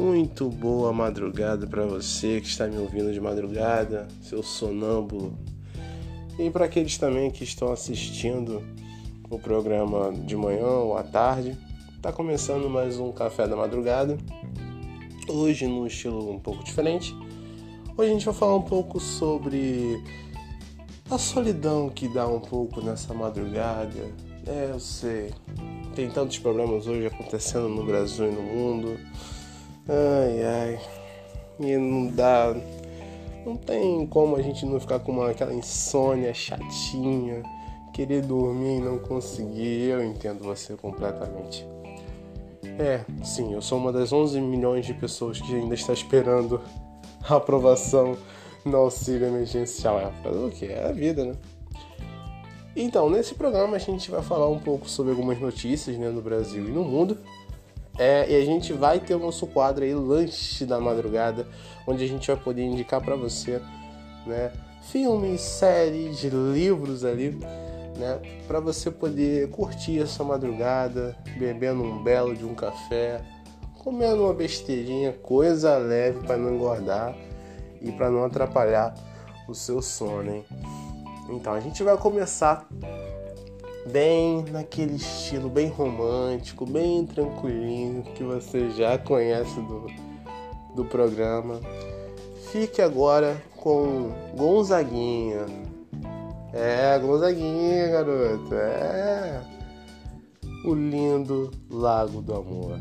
Muito boa madrugada para você que está me ouvindo de madrugada, seu sonâmbulo. E para aqueles também que estão assistindo o programa de manhã ou à tarde. Está começando mais um café da madrugada. Hoje num estilo um pouco diferente. Hoje a gente vai falar um pouco sobre a solidão que dá um pouco nessa madrugada. É, eu sei. Tem tantos problemas hoje acontecendo no Brasil e no mundo. Ai, ai. E não dá. Não tem como a gente não ficar com uma, aquela insônia chatinha, querer dormir e não conseguir. Eu entendo você completamente. É, sim, eu sou uma das 11 milhões de pessoas que ainda está esperando a aprovação no auxílio emergencial. É, fazer o que? É a vida, né? Então, nesse programa a gente vai falar um pouco sobre algumas notícias né, no Brasil e no mundo. É, e a gente vai ter o nosso quadro aí, Lanche da Madrugada, onde a gente vai poder indicar para você né, filmes, séries, livros ali, né, para você poder curtir essa madrugada, bebendo um belo de um café, comendo uma besteirinha, coisa leve para não engordar e para não atrapalhar o seu sono, hein? Então a gente vai começar bem naquele estilo bem romântico, bem tranquilinho que você já conhece do, do programa. Fique agora com Gonzaguinha. É, Gonzaguinha, garoto. É. O lindo Lago do Amor.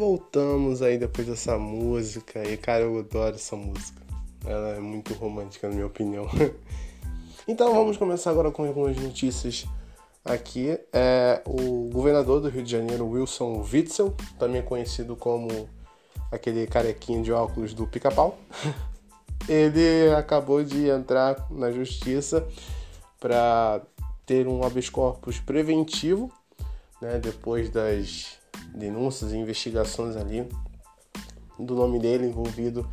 Voltamos aí depois dessa música. E cara, eu adoro essa música. Ela é muito romântica, na minha opinião. então vamos começar agora com algumas notícias aqui. É o governador do Rio de Janeiro, Wilson Witzel, também conhecido como aquele carequinho de óculos do pica-pau. Ele acabou de entrar na justiça para ter um habeas corpus preventivo, né, depois das denúncias e investigações ali do nome dele envolvido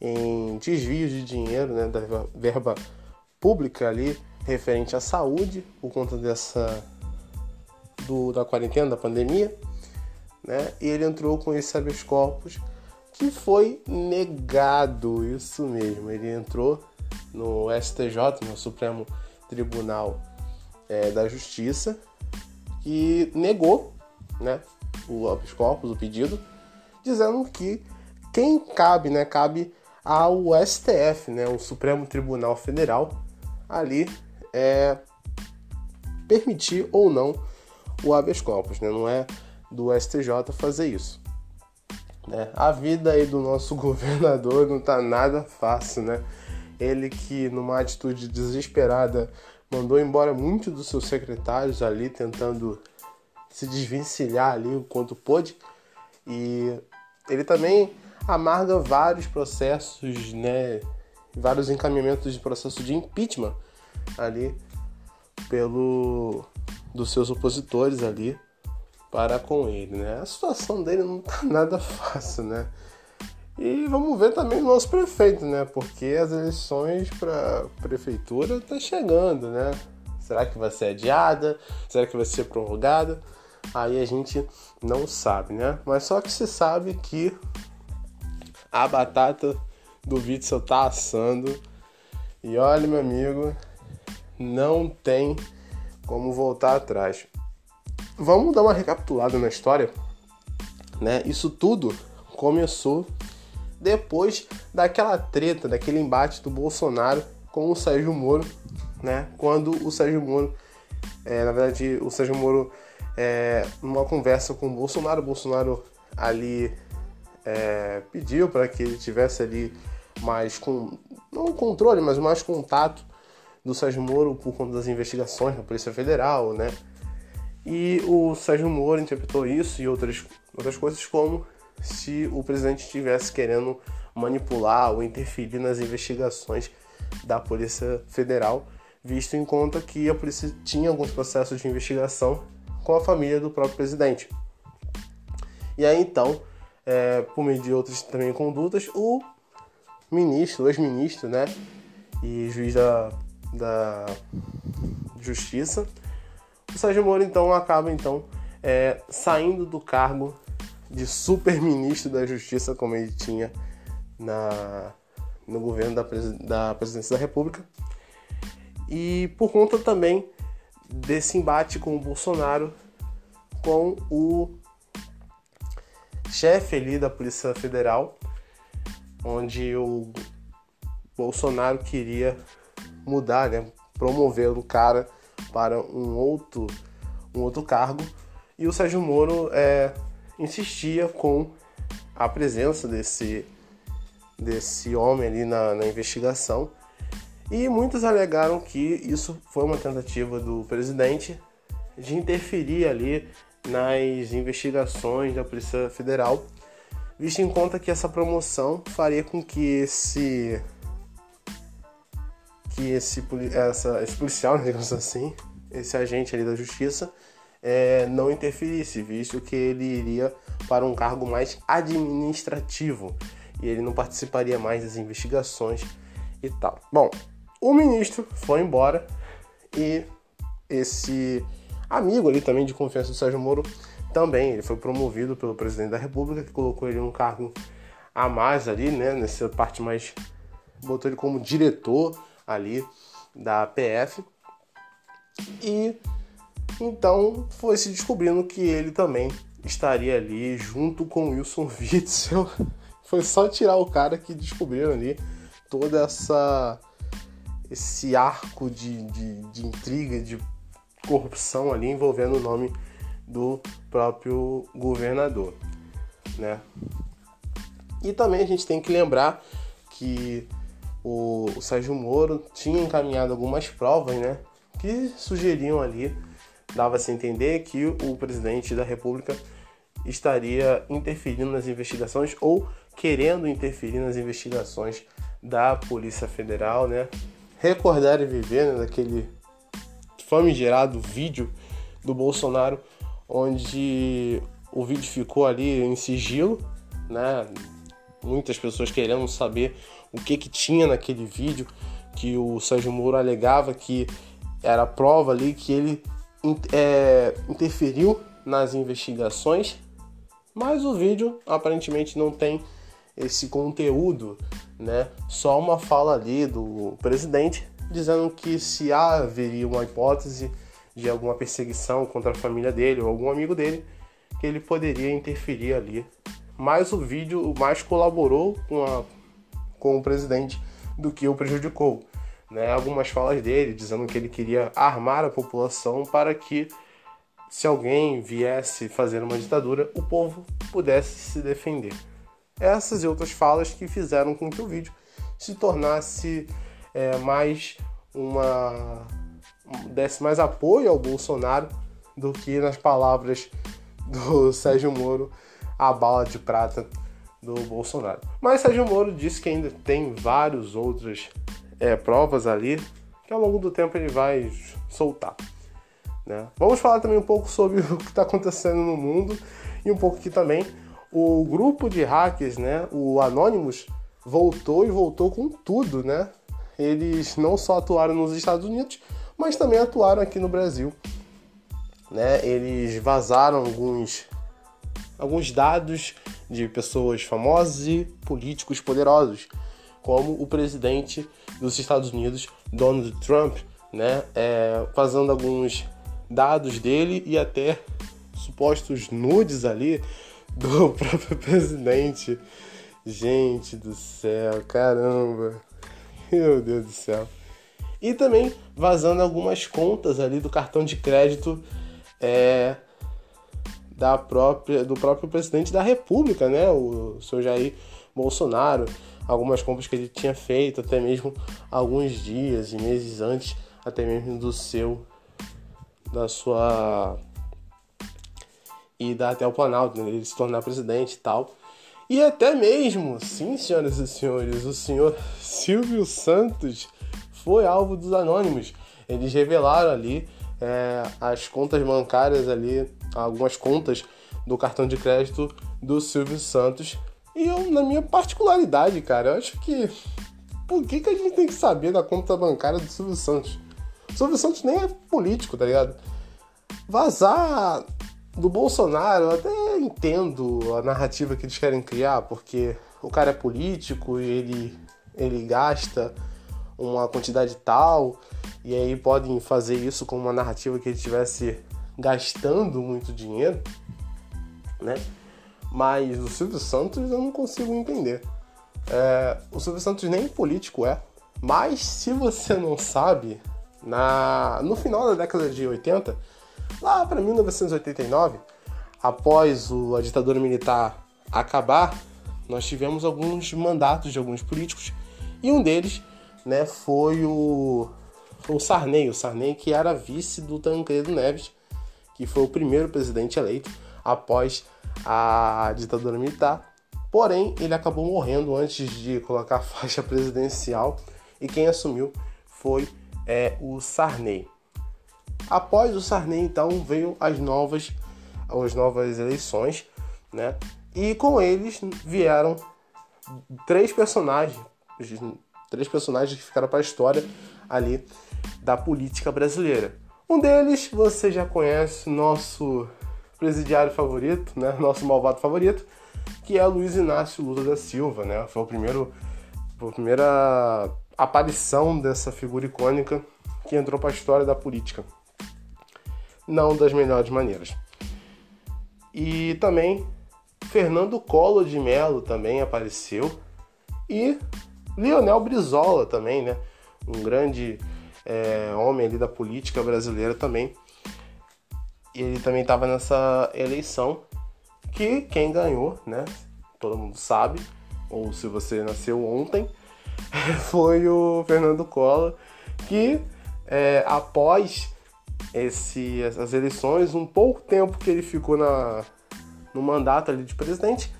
em desvios de dinheiro, né, da verba pública ali referente à saúde por conta dessa do, da quarentena, da pandemia, né? E ele entrou com esse habeas corpus que foi negado, isso mesmo. Ele entrou no STJ, no Supremo Tribunal é, da Justiça, e negou, né, o habeas corpus, o pedido, dizendo que quem cabe, né, cabe ao STF, né, o Supremo Tribunal Federal, ali é permitir ou não o habeas corpus, né, não é do STJ fazer isso. Né? A vida aí do nosso governador não tá nada fácil, né? Ele que numa atitude desesperada mandou embora muitos dos seus secretários ali tentando se desvencilhar ali o quanto pôde. E ele também amarga vários processos, né, vários encaminhamentos de processo de impeachment ali pelo dos seus opositores ali para com ele, né? A situação dele não tá nada fácil, né? E vamos ver também o nosso prefeito, né? Porque as eleições para prefeitura tá chegando, né? Será que vai ser adiada? Será que vai ser prorrogada? Aí a gente não sabe, né? Mas só que se sabe que a batata do Witzel tá assando. E olha, meu amigo, não tem como voltar atrás. Vamos dar uma recapitulada na história, né? Isso tudo começou depois daquela treta, daquele embate do Bolsonaro com o Sérgio Moro, né? Quando o Sérgio Moro, é, na verdade, o Sérgio Moro é, numa conversa com o Bolsonaro. O Bolsonaro ali é, pediu para que ele tivesse ali mais com não controle, mas mais contato do Sérgio Moro por conta das investigações da Polícia Federal, né? E o Sérgio Moro interpretou isso e outras, outras coisas como se o presidente estivesse querendo manipular ou interferir nas investigações da Polícia Federal, visto em conta que a polícia tinha alguns processos de investigação com a família do próprio presidente. E aí então, é, por meio de outras também condutas, o ministro, o ex-ministro, né, e juiz da, da Justiça, o Sérgio Moro então acaba então é, saindo do cargo de super-ministro da Justiça, como ele tinha na, no governo da, da presidência da República, e por conta também desse embate com o Bolsonaro, com o chefe ali da Polícia Federal, onde o Bolsonaro queria mudar, né, promover o cara para um outro, um outro cargo, e o Sérgio Moro é, insistia com a presença desse, desse homem ali na, na investigação e muitos alegaram que isso foi uma tentativa do presidente de interferir ali nas investigações da Polícia Federal, visto em conta que essa promoção faria com que esse que esse, essa, esse policial, digamos assim, esse agente ali da justiça, é, não interferisse, visto que ele iria para um cargo mais administrativo e ele não participaria mais das investigações e tal. Bom, o ministro foi embora e esse amigo ali também de confiança do Sérgio Moro também, ele foi promovido pelo presidente da República, que colocou ele num cargo a mais ali, né, nessa parte mais botou ele como diretor ali da PF. E então foi se descobrindo que ele também estaria ali junto com Wilson Witzel. Foi só tirar o cara que descobriram ali toda essa esse arco de, de, de intriga, de corrupção ali envolvendo o nome do próprio governador. né? E também a gente tem que lembrar que o, o Sérgio Moro tinha encaminhado algumas provas, né? Que sugeriam ali, dava-se a entender que o presidente da República estaria interferindo nas investigações ou querendo interferir nas investigações da Polícia Federal, né? Recordar e viver né, daquele famigerado vídeo do Bolsonaro, onde o vídeo ficou ali em sigilo, né? Muitas pessoas querendo saber o que que tinha naquele vídeo que o Sérgio Moro alegava que era prova ali que ele é, interferiu nas investigações, mas o vídeo aparentemente não tem esse conteúdo, né? Só uma fala ali do presidente dizendo que se haveria uma hipótese de alguma perseguição contra a família dele ou algum amigo dele, que ele poderia interferir ali. Mas o vídeo mais colaborou com, a, com o presidente do que o prejudicou. Né? Algumas falas dele dizendo que ele queria armar a população para que, se alguém viesse fazer uma ditadura, o povo pudesse se defender. Essas e outras falas que fizeram com que o vídeo se tornasse é, mais uma desse mais apoio ao Bolsonaro do que nas palavras do Sérgio Moro a bala de prata do Bolsonaro. Mas Sérgio Moro disse que ainda tem várias outras é, provas ali que ao longo do tempo ele vai soltar. Né? Vamos falar também um pouco sobre o que está acontecendo no mundo e um pouco aqui também o grupo de hackers, né, o Anonymous, voltou e voltou com tudo, né? Eles não só atuaram nos Estados Unidos, mas também atuaram aqui no Brasil. Né? Eles vazaram alguns, alguns dados de pessoas famosas e políticos poderosos, como o presidente dos Estados Unidos, Donald Trump, né? É, vazando alguns dados dele e até supostos nudes ali do próprio presidente. Gente do céu, caramba. Meu Deus do céu. E também vazando algumas contas ali do cartão de crédito é, da própria, do próprio presidente da República, né? O senhor Jair Bolsonaro. Algumas compras que ele tinha feito, até mesmo alguns dias e meses antes, até mesmo do seu, da sua ida até o Planalto, né? ele se tornar presidente e tal. E até mesmo, sim, senhoras e senhores, o senhor Silvio Santos foi alvo dos anônimos. Eles revelaram ali é, as contas bancárias ali, algumas contas do cartão de crédito do Silvio Santos. E eu, na minha particularidade, cara, eu acho que. Por que, que a gente tem que saber da conta bancária do Silvio Santos? O Silvio Santos nem é político, tá ligado? Vazar do Bolsonaro, eu até entendo a narrativa que eles querem criar, porque o cara é político, ele, ele gasta uma quantidade tal, e aí podem fazer isso com uma narrativa que ele estivesse gastando muito dinheiro, né? Mas o Silvio Santos eu não consigo entender. É, o Silvio Santos nem político é, mas se você não sabe, na, no final da década de 80, lá para 1989, após o, a ditadura militar acabar, nós tivemos alguns mandatos de alguns políticos e um deles né, foi o, o Sarney, o Sarney que era vice do Tancredo Neves, que foi o primeiro presidente eleito após a ditadura militar. Porém, ele acabou morrendo antes de colocar a faixa presidencial e quem assumiu foi é, o Sarney. Após o Sarney, então, veio as novas, as novas eleições, né? E com eles vieram três personagens, três personagens que ficaram para a história ali da política brasileira. Um deles você já conhece, nosso presidiário favorito, né? Nosso malvado favorito, que é Luiz Inácio Lula da Silva, né? Foi o primeiro, a primeira aparição dessa figura icônica que entrou para a história da política não das melhores maneiras. E também Fernando Collor de Mello também apareceu e Lionel Brizola também, né? Um grande é, homem ali da política brasileira também. Ele também estava nessa eleição que quem ganhou, né? Todo mundo sabe, ou se você nasceu ontem, foi o Fernando Collor, que é, após esse, essas eleições, um pouco tempo que ele ficou na, no mandato ali de presidente,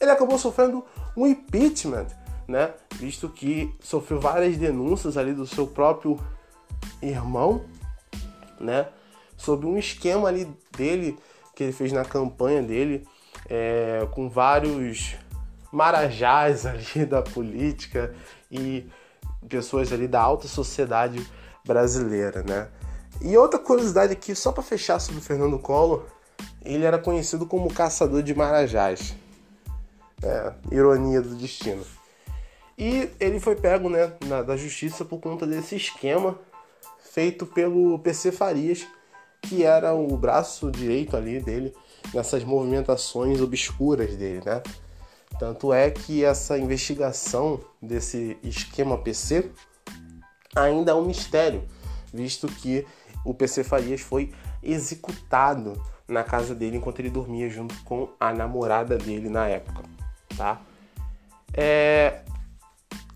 ele acabou sofrendo um impeachment, né? Visto que sofreu várias denúncias ali do seu próprio irmão, né? Sobre um esquema ali dele que ele fez na campanha dele, é, com vários marajás ali da política e pessoas ali da alta sociedade brasileira, né? E outra curiosidade aqui, só para fechar sobre o Fernando Collor, ele era conhecido como caçador de marajás. É, ironia do destino. E ele foi pego né, na, da justiça por conta desse esquema feito pelo PC Farias, que era o braço direito ali dele nessas movimentações obscuras dele, né? Tanto é que essa investigação desse esquema PC ainda é um mistério, visto que o PC Farias foi executado na casa dele enquanto ele dormia junto com a namorada dele na época, tá? É...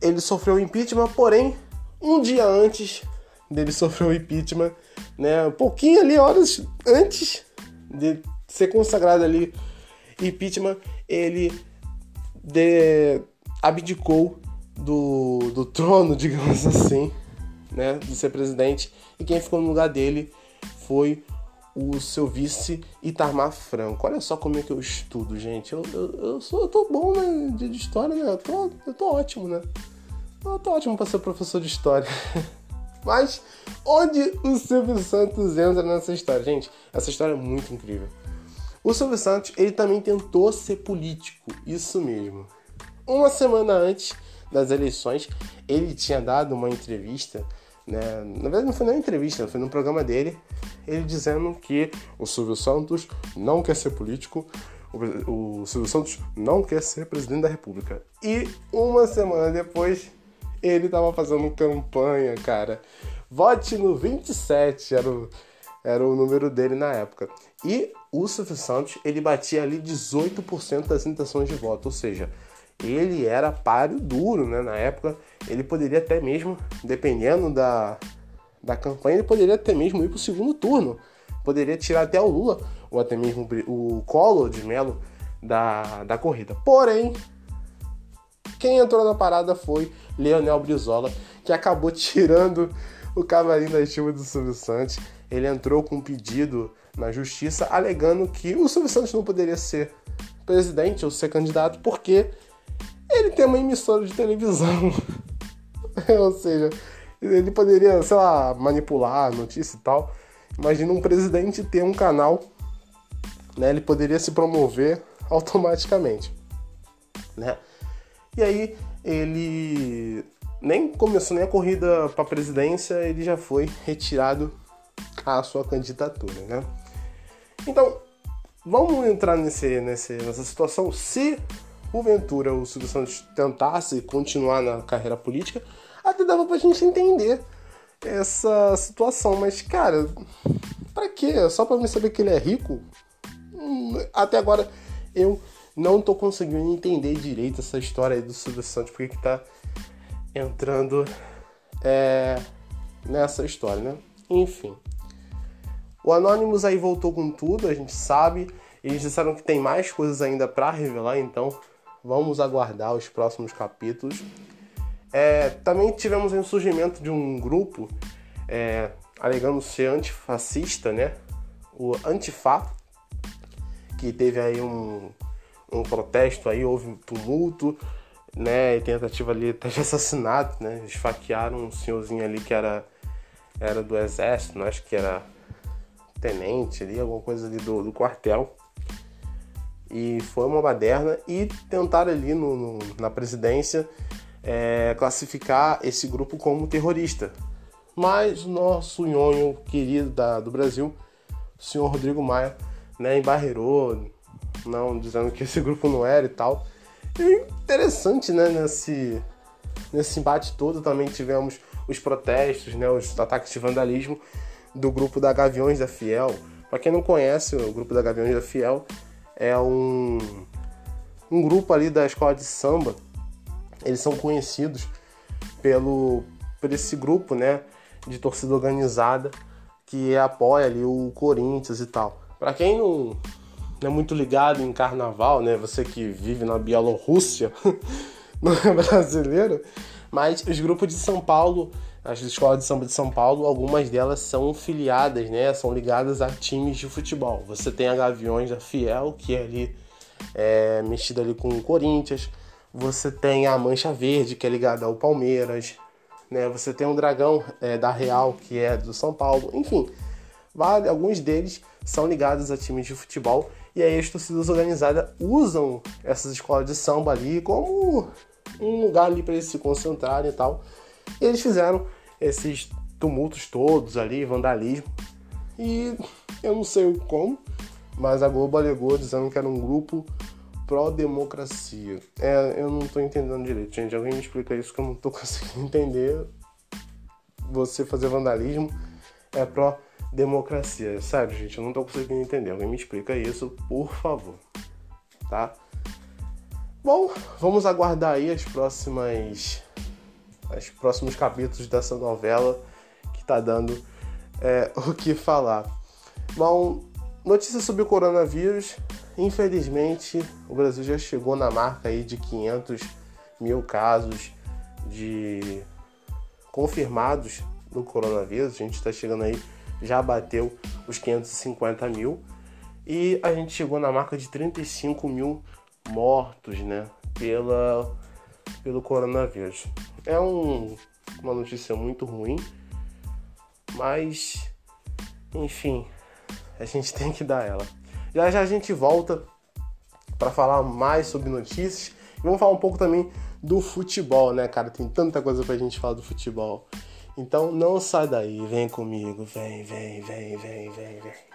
Ele sofreu impeachment, porém, um dia antes dele sofrer o impeachment, né? Um pouquinho ali, horas antes de ser consagrado ali impeachment, ele de... abdicou do, do trono, digamos assim, né? De ser presidente. E quem ficou no lugar dele foi o seu vice Itamar Franco. Olha só como é que eu estudo, gente. Eu, eu, eu, sou, eu tô bom né, de, história, né? Eu tô, eu tô ótimo, né? Eu tô ótimo para ser professor de história. Mas onde o Silvio Santos entra nessa história? Gente, essa história é muito incrível. O Silvio Santos, ele também tentou ser político, isso mesmo. Uma semana antes das eleições, ele tinha dado uma entrevista né? Na verdade, não foi nem entrevista, foi num programa dele, ele dizendo que o Silvio Santos não quer ser político, o, o Silvio Santos não quer ser presidente da República. E uma semana depois, ele tava fazendo campanha, cara. Vote no 27, era o, era o número dele na época. E o Silvio Santos, ele batia ali 18% das intenções de voto, ou seja, ele era páreo duro, né? Na época, ele poderia até mesmo, dependendo da, da campanha, ele poderia até mesmo ir para o segundo turno. Poderia tirar até o Lula, ou até mesmo o Collor de Mello da, da corrida. Porém, quem entrou na parada foi Leonel Brizola, que acabou tirando o cavalinho da estima do Silvio Santos. Ele entrou com um pedido na justiça alegando que o Silvio Santos não poderia ser presidente ou ser candidato porque ele tem uma emissora de televisão. Ou seja, ele poderia, sei lá, manipular a notícia e tal. Imagina um presidente ter um canal, né? Ele poderia se promover automaticamente, né? E aí ele nem começou nem a corrida para a presidência, ele já foi retirado a sua candidatura, né? Então, vamos entrar nesse, nesse, nessa situação. Se porventura o Silvio Santos tentasse continuar na carreira política, até dava pra gente entender essa situação. Mas, cara, pra quê? Só pra me saber que ele é rico? Hum, até agora eu não tô conseguindo entender direito essa história aí do Silvio Santos, porque que tá entrando é, nessa história, né? Enfim. O Anonymous aí voltou com tudo, a gente sabe. Eles disseram que tem mais coisas ainda para revelar, então Vamos aguardar os próximos capítulos. É, também tivemos o surgimento de um grupo é, alegando ser antifascista, né? O Antifa, que teve aí um, um protesto aí, houve um tumulto, né? E tentativa ali até de assassinato, né? Esfaquearam um senhorzinho ali que era, era do exército, né? acho que era tenente ali, alguma coisa ali do, do quartel e foi uma baderna e tentaram ali no, no na presidência é, classificar esse grupo como terrorista. Mas nosso nhonho querido da, do Brasil, o senhor Rodrigo Maia, né, embarreirou, não, dizendo que esse grupo não era e tal. E interessante, né, nesse, nesse embate todo também tivemos os protestos, né, os ataques de vandalismo do grupo da Gaviões da Fiel. Para quem não conhece o grupo da Gaviões da Fiel, é um, um grupo ali da escola de samba. Eles são conhecidos pelo por esse grupo, né, de torcida organizada que apoia ali o Corinthians e tal. Para quem não, não é muito ligado em carnaval, né, você que vive na Bielorrússia, não é brasileiro, mas os grupos de São Paulo, as escolas de samba de São Paulo, algumas delas são filiadas, né, são ligadas a times de futebol. Você tem a Gaviões da Fiel, que é ali é, mexida ali com o Corinthians. Você tem a Mancha Verde, que é ligada ao Palmeiras né? Você tem um dragão é, da Real, que é do São Paulo, enfim. Vale, alguns deles são ligados a times de futebol e aí as torcidas organizadas usam essas escolas de samba ali como um lugar ali para eles se concentrarem e tal. E eles fizeram esses tumultos todos ali, vandalismo. E eu não sei como, mas a Globo alegou dizendo que era um grupo pró-democracia. É, eu não tô entendendo direito, gente. Alguém me explica isso que eu não tô conseguindo entender. Você fazer vandalismo é pró-democracia. Sério, gente, eu não tô conseguindo entender. Alguém me explica isso, por favor. Tá? Bom, vamos aguardar aí as próximas. Os próximos capítulos dessa novela que tá dando é, o que falar. Bom, notícias sobre o coronavírus. Infelizmente, o Brasil já chegou na marca aí de 500 mil casos de confirmados do coronavírus. A gente está chegando aí, já bateu os 550 mil e a gente chegou na marca de 35 mil mortos, né, pela pelo coronavírus. É um, uma notícia muito ruim, mas enfim, a gente tem que dar ela. Já já a gente volta para falar mais sobre notícias. E vamos falar um pouco também do futebol, né, cara? Tem tanta coisa pra gente falar do futebol. Então não sai daí, vem comigo, vem, vem, vem, vem, vem, vem.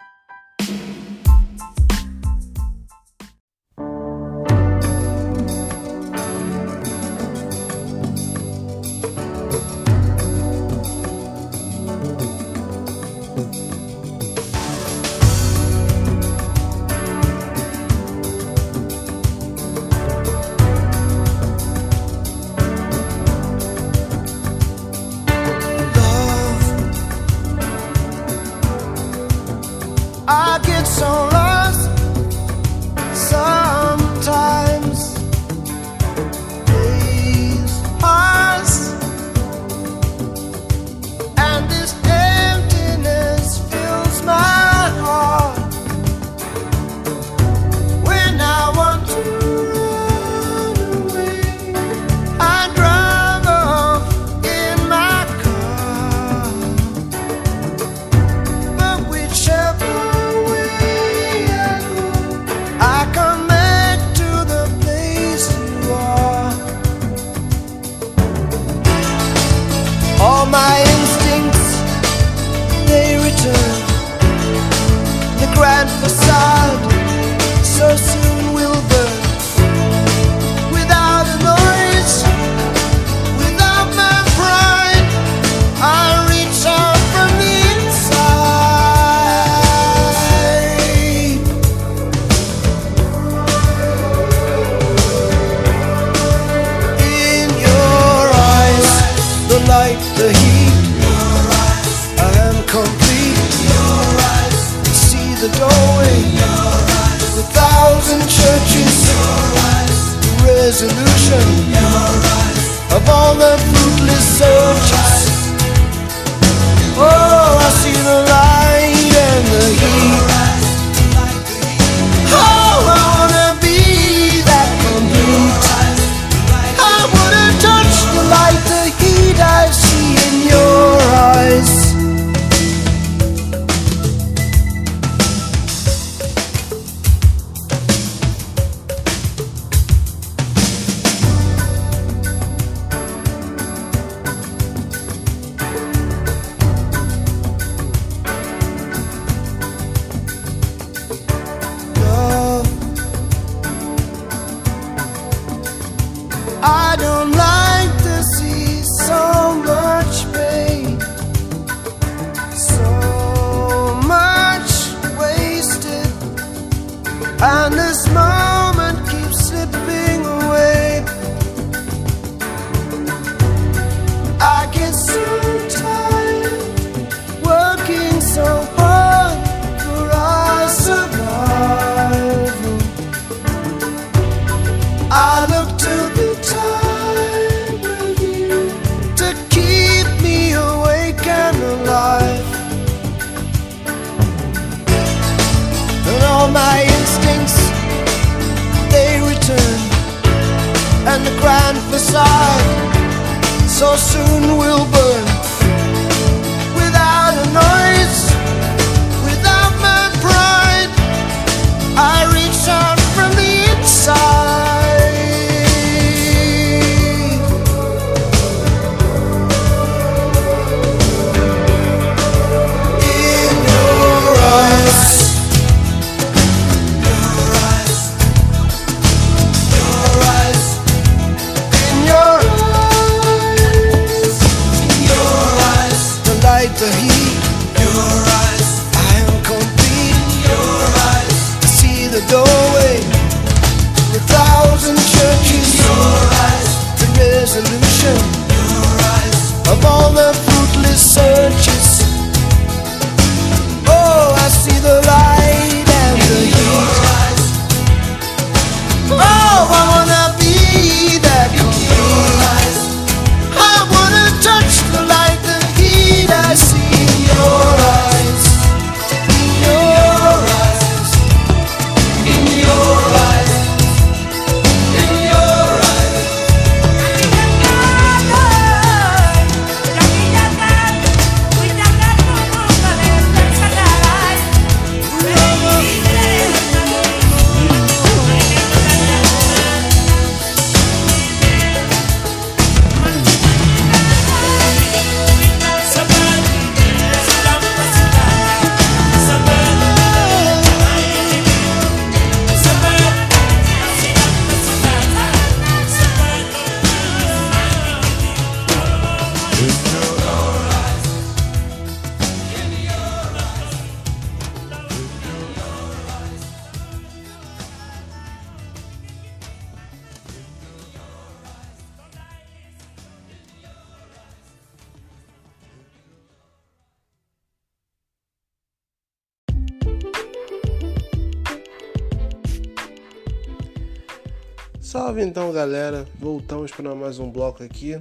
Mais um bloco aqui.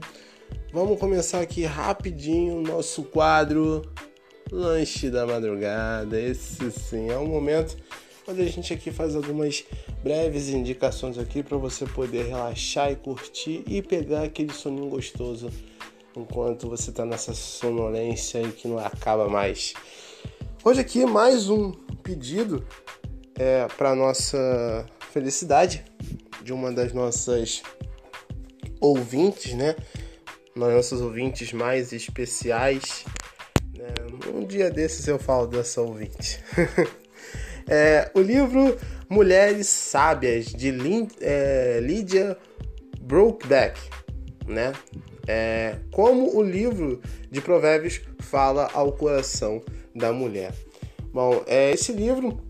Vamos começar aqui rapidinho nosso quadro Lanche da Madrugada. Esse sim é um momento onde a gente aqui faz algumas breves indicações aqui para você poder relaxar e curtir e pegar aquele soninho gostoso enquanto você está nessa sonolência aí que não acaba mais. Hoje aqui mais um pedido é, para nossa felicidade de uma das nossas ouvintes, né? Nossos ouvintes mais especiais. Né? Um dia desses eu falo dessa ouvinte. é, o livro Mulheres Sábias, de Lin, é, Lydia Brokeback, né? É, como o livro de Provérbios fala ao coração da mulher. Bom, é, esse livro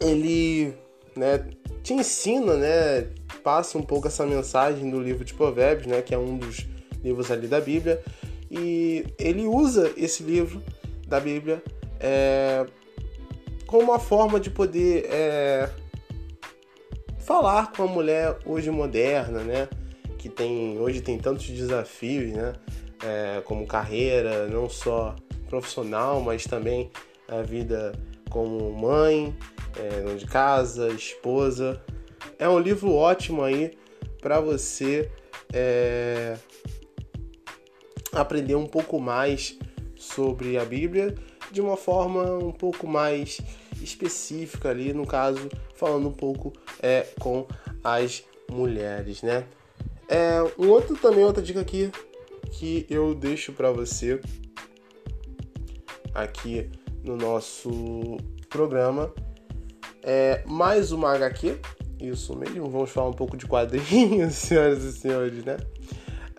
ele né, te ensina, né, passa um pouco essa mensagem do livro de Provérbios, né, que é um dos livros ali da Bíblia, e ele usa esse livro da Bíblia é, como uma forma de poder é, falar com a mulher hoje moderna, né, que tem hoje tem tantos desafios, né, é, como carreira, não só profissional, mas também a vida como mãe, é, dona de casa, esposa. É um livro ótimo aí para você é, aprender um pouco mais sobre a Bíblia de uma forma um pouco mais específica ali, no caso, falando um pouco é, com as mulheres, né? É, um outro também, outra dica aqui que eu deixo para você aqui no nosso programa é mais uma HQ, isso mesmo, vamos falar um pouco de quadrinhos, senhoras e senhores, né?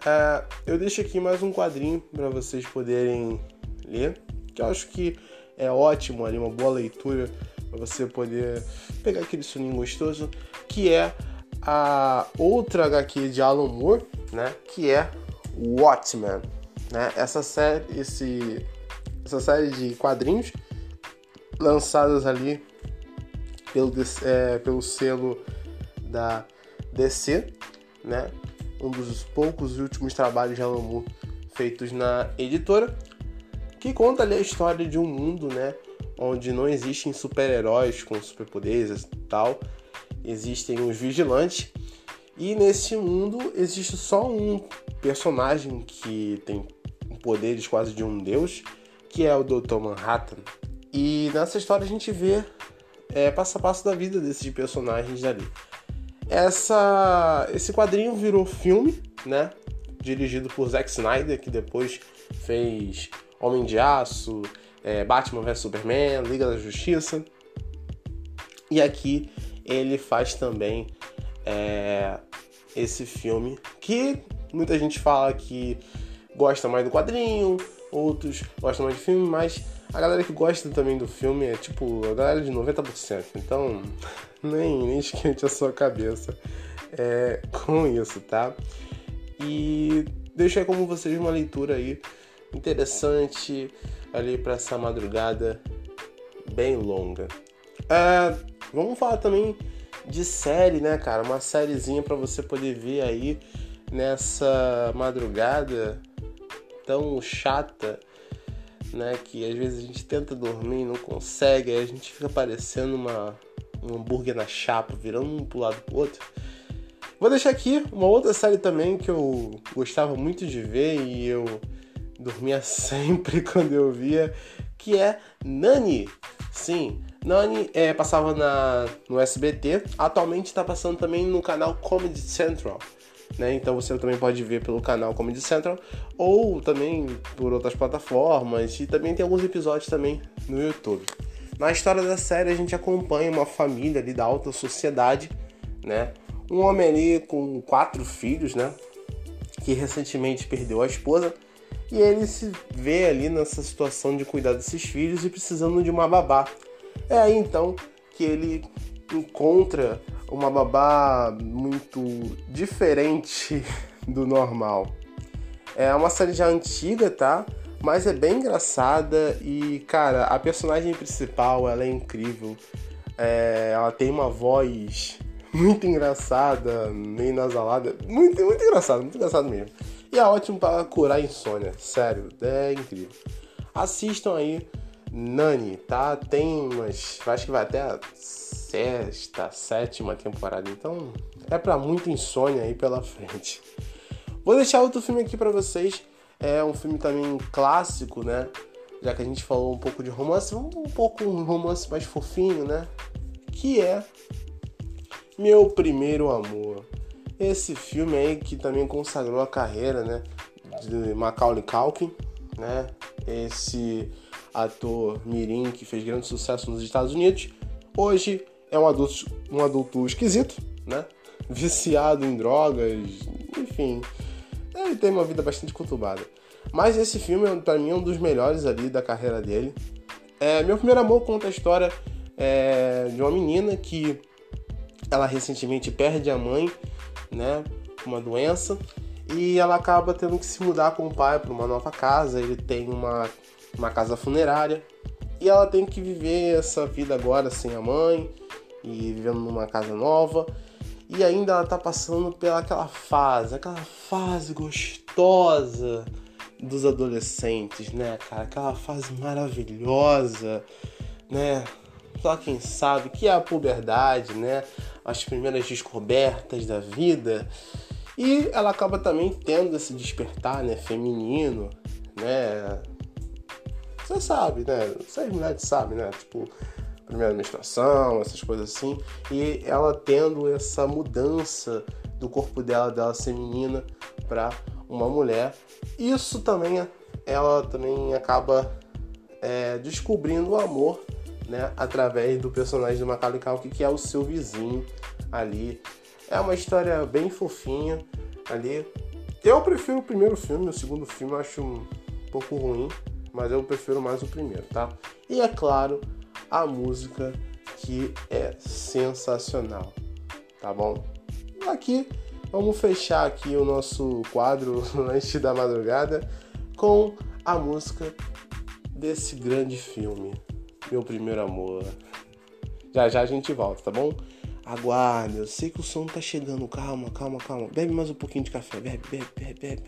É, eu deixo aqui mais um quadrinho para vocês poderem ler, que eu acho que é ótimo ali, uma boa leitura para você poder pegar aquele soninho gostoso, que é a outra HQ de Alan Moore, né? Que é Watchmen, né? Essa série, esse, essa série de quadrinhos lançadas ali pelo, é, pelo selo da DC, né? Um dos poucos e últimos trabalhos de Moore feitos na editora, que conta ali a história de um mundo, né? Onde não existem super-heróis com superpoderes e tal, existem os vigilantes, e nesse mundo existe só um personagem que tem poderes quase de um deus, que é o Dr. Manhattan. E nessa história a gente vê é, passo a passo da vida desses personagens ali. Essa, esse quadrinho virou filme, né? Dirigido por Zack Snyder, que depois fez Homem de Aço, é, Batman vs Superman, Liga da Justiça. E aqui ele faz também é, esse filme que muita gente fala que gosta mais do quadrinho, outros gostam mais do filme, mas a galera que gosta também do filme é tipo a galera de 90%. Então nem, nem esquente a sua cabeça é, com isso, tá? E deixa como vocês uma leitura aí interessante ali para essa madrugada bem longa. É, vamos falar também de série, né, cara? Uma sériezinha para você poder ver aí nessa madrugada tão chata, né? Que às vezes a gente tenta dormir e não consegue, aí a gente fica parecendo uma, um hambúrguer na chapa, virando um pro lado pro outro. Vou deixar aqui uma outra série também que eu gostava muito de ver e eu dormia sempre quando eu via, que é Nani. Sim, Nani é, passava na, no SBT, atualmente está passando também no canal Comedy Central. Né? Então você também pode ver pelo canal Comedy Central ou também por outras plataformas e também tem alguns episódios também no YouTube. Na história da série a gente acompanha uma família ali da alta sociedade, né? Um homem ali com quatro filhos, né? Que recentemente perdeu a esposa e ele se vê ali nessa situação de cuidar desses filhos e precisando de uma babá. É aí então que ele encontra uma babá muito diferente do normal. É uma série já antiga, tá? Mas é bem engraçada e, cara, a personagem principal, ela é incrível. É, ela tem uma voz muito engraçada, meio nasalada. Muito, muito engraçado, muito engraçado mesmo. E é ótimo para curar insônia, sério, é incrível. Assistam aí Nani, tá? Tem umas. Acho que vai até sexta, sétima temporada. Então é para muita insônia aí pela frente. Vou deixar outro filme aqui para vocês. É um filme também clássico, né? Já que a gente falou um pouco de romance, um pouco um romance mais fofinho, né? Que é Meu Primeiro Amor. Esse filme aí que também consagrou a carreira, né, de Macaulay Culkin, né? Esse ator mirim que fez grande sucesso nos Estados Unidos, hoje é um adulto, um adulto esquisito, né? Viciado em drogas, enfim, ele tem uma vida bastante conturbada. Mas esse filme, para mim, é um dos melhores ali da carreira dele. É, Meu Primeiro Amor conta a história é, de uma menina que ela recentemente perde a mãe né, uma doença, e ela acaba tendo que se mudar com o pai para uma nova casa. Ele tem uma, uma casa funerária e ela tem que viver essa vida agora sem a mãe e vivendo numa casa nova. E ainda ela tá passando pela aquela fase, aquela fase gostosa dos adolescentes, né, cara? Aquela fase maravilhosa, né? Só quem sabe que é a puberdade, né? as primeiras descobertas da vida. E ela acaba também tendo esse despertar, né, feminino, né? Você sabe, né? Vocês mulheres sabem, né? Tipo, primeira menstruação, essas coisas assim. E ela tendo essa mudança do corpo dela, dela ser menina para uma mulher. Isso também, ela também acaba é, descobrindo o amor né, através do personagem do Macaulay Culkin, que é o seu vizinho ali. É uma história bem fofinha ali. Eu prefiro o primeiro filme, o segundo filme eu acho um pouco ruim, mas eu prefiro mais o primeiro, tá? E é claro, a música que é sensacional, tá bom? Aqui vamos fechar aqui o nosso quadro Lanche da Madrugada com a música desse grande filme meu primeiro amor. Já já a gente volta, tá bom? Aguarde, eu sei que o som tá chegando. Calma, calma, calma. Bebe mais um pouquinho de café. Bebe, bebe, bebe, bebe,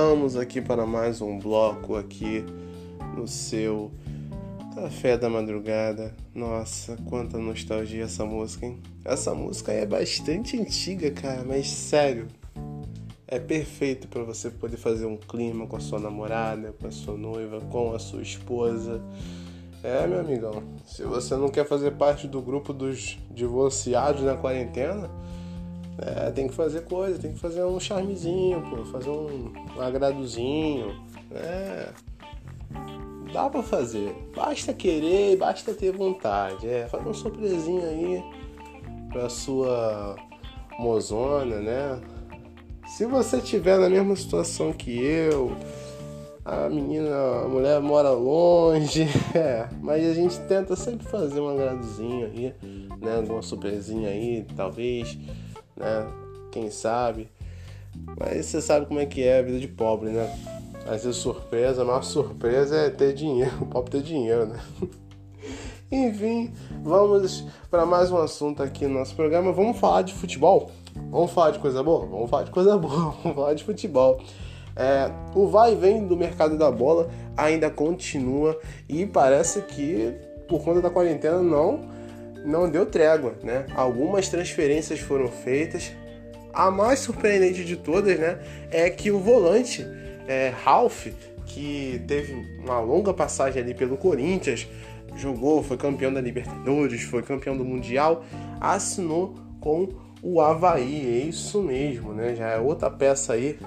Voltamos aqui para mais um bloco aqui no seu Café da Madrugada. Nossa, quanta nostalgia essa música, hein? Essa música é bastante antiga, cara, mas sério. É perfeito para você poder fazer um clima com a sua namorada, com a sua noiva, com a sua esposa. É, meu amigão, se você não quer fazer parte do grupo dos divorciados na quarentena, é, tem que fazer coisa, tem que fazer um charmezinho, pô, fazer um, um agradozinho, né? Dá pra fazer, basta querer, basta ter vontade, é, faz uma surpresinha aí pra sua mozona, né? Se você tiver na mesma situação que eu, a menina, a mulher mora longe, é, mas a gente tenta sempre fazer um agradozinho aí, né? Alguma surpresinha aí, talvez, né? Quem sabe. Mas você sabe como é que é a vida de pobre, né? Às vezes surpresa, a maior surpresa é ter dinheiro, o pobre ter dinheiro, né? Enfim, vamos para mais um assunto aqui no nosso programa. Vamos falar de futebol? Vamos falar de coisa boa? Vamos falar de coisa boa, vamos falar de futebol. É, o vai e vem do mercado da bola ainda continua e parece que por conta da quarentena não não deu trégua, né? Algumas transferências foram feitas. A mais surpreendente de todas, né, é que o volante é, Ralph, que teve uma longa passagem ali pelo Corinthians, jogou, foi campeão da Libertadores, foi campeão do Mundial, assinou com o Havaí, é isso mesmo, né? Já é outra peça aí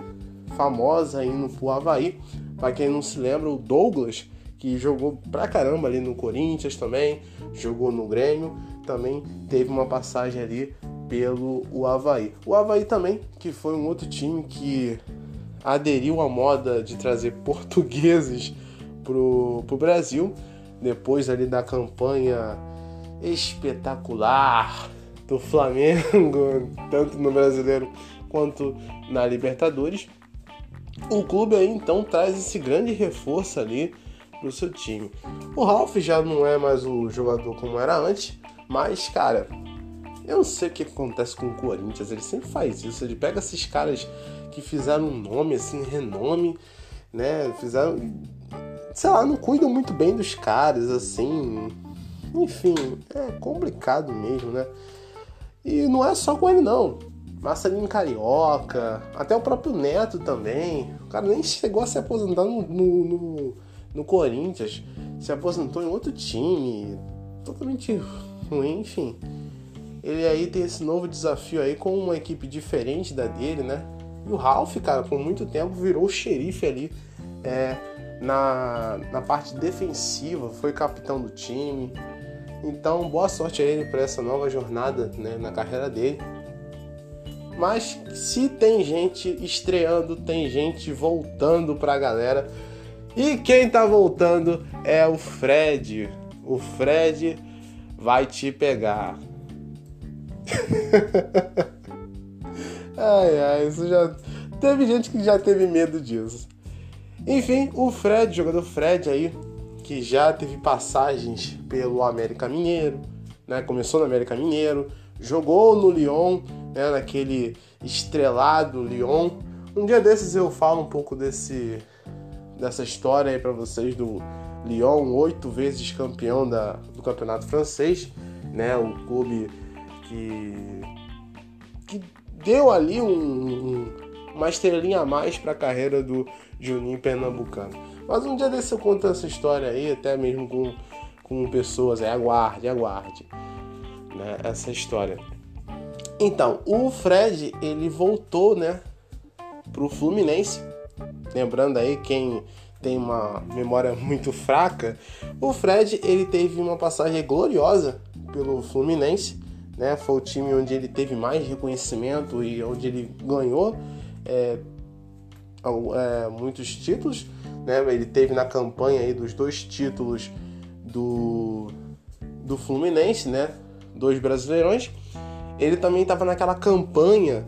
famosa indo pro Havaí. Para quem não se lembra, o Douglas, que jogou pra caramba ali no Corinthians também, jogou no Grêmio, também teve uma passagem ali pelo o Havaí. O Havaí também, que foi um outro time que aderiu à moda de trazer portugueses pro, pro Brasil, depois ali da campanha espetacular do Flamengo, tanto no Brasileiro quanto na Libertadores. O clube aí então traz esse grande reforço ali pro seu time. O Ralph já não é mais o jogador como era antes, mas cara, eu não sei o que acontece com o Corinthians, ele sempre faz isso, ele pega esses caras que fizeram um nome assim, renome, né? Fizeram sei lá, não cuidam muito bem dos caras assim. Enfim, é complicado mesmo, né? E não é só com ele não. Marcelinho Carioca, até o próprio Neto também. O cara nem chegou a se aposentar no, no, no, no Corinthians. Se aposentou em outro time. Totalmente ruim, enfim. Ele aí tem esse novo desafio aí com uma equipe diferente da dele, né? E o Ralph, cara, por muito tempo virou xerife ali é, na, na parte defensiva, foi capitão do time. Então, boa sorte a ele para essa nova jornada né, na carreira dele. Mas se tem gente estreando, tem gente voltando pra galera. E quem tá voltando é o Fred. O Fred vai te pegar. ai, ai, isso já. Teve gente que já teve medo disso. Enfim, o Fred, jogador Fred aí, que já teve passagens pelo América Mineiro, né? Começou no América Mineiro, jogou no Lyon, né? Naquele estrelado Lyon. Um dia desses eu falo um pouco desse dessa história aí para vocês do Lyon, oito vezes campeão da, do campeonato francês, né? O clube que que deu ali um, um, uma estrelinha a mais para a carreira do Juninho Pernambucano. Mas um dia desse eu conto essa história aí, até mesmo com, com pessoas, é, aguarde, aguarde, né, essa história. Então, o Fred, ele voltou, né, pro Fluminense. Lembrando aí, quem tem uma memória muito fraca, o Fred, ele teve uma passagem gloriosa pelo Fluminense, né, foi o time onde ele teve mais reconhecimento e onde ele ganhou é, é, muitos títulos, né? Ele teve na campanha aí dos dois títulos do, do Fluminense, né? dois brasileirões. Ele também estava naquela campanha,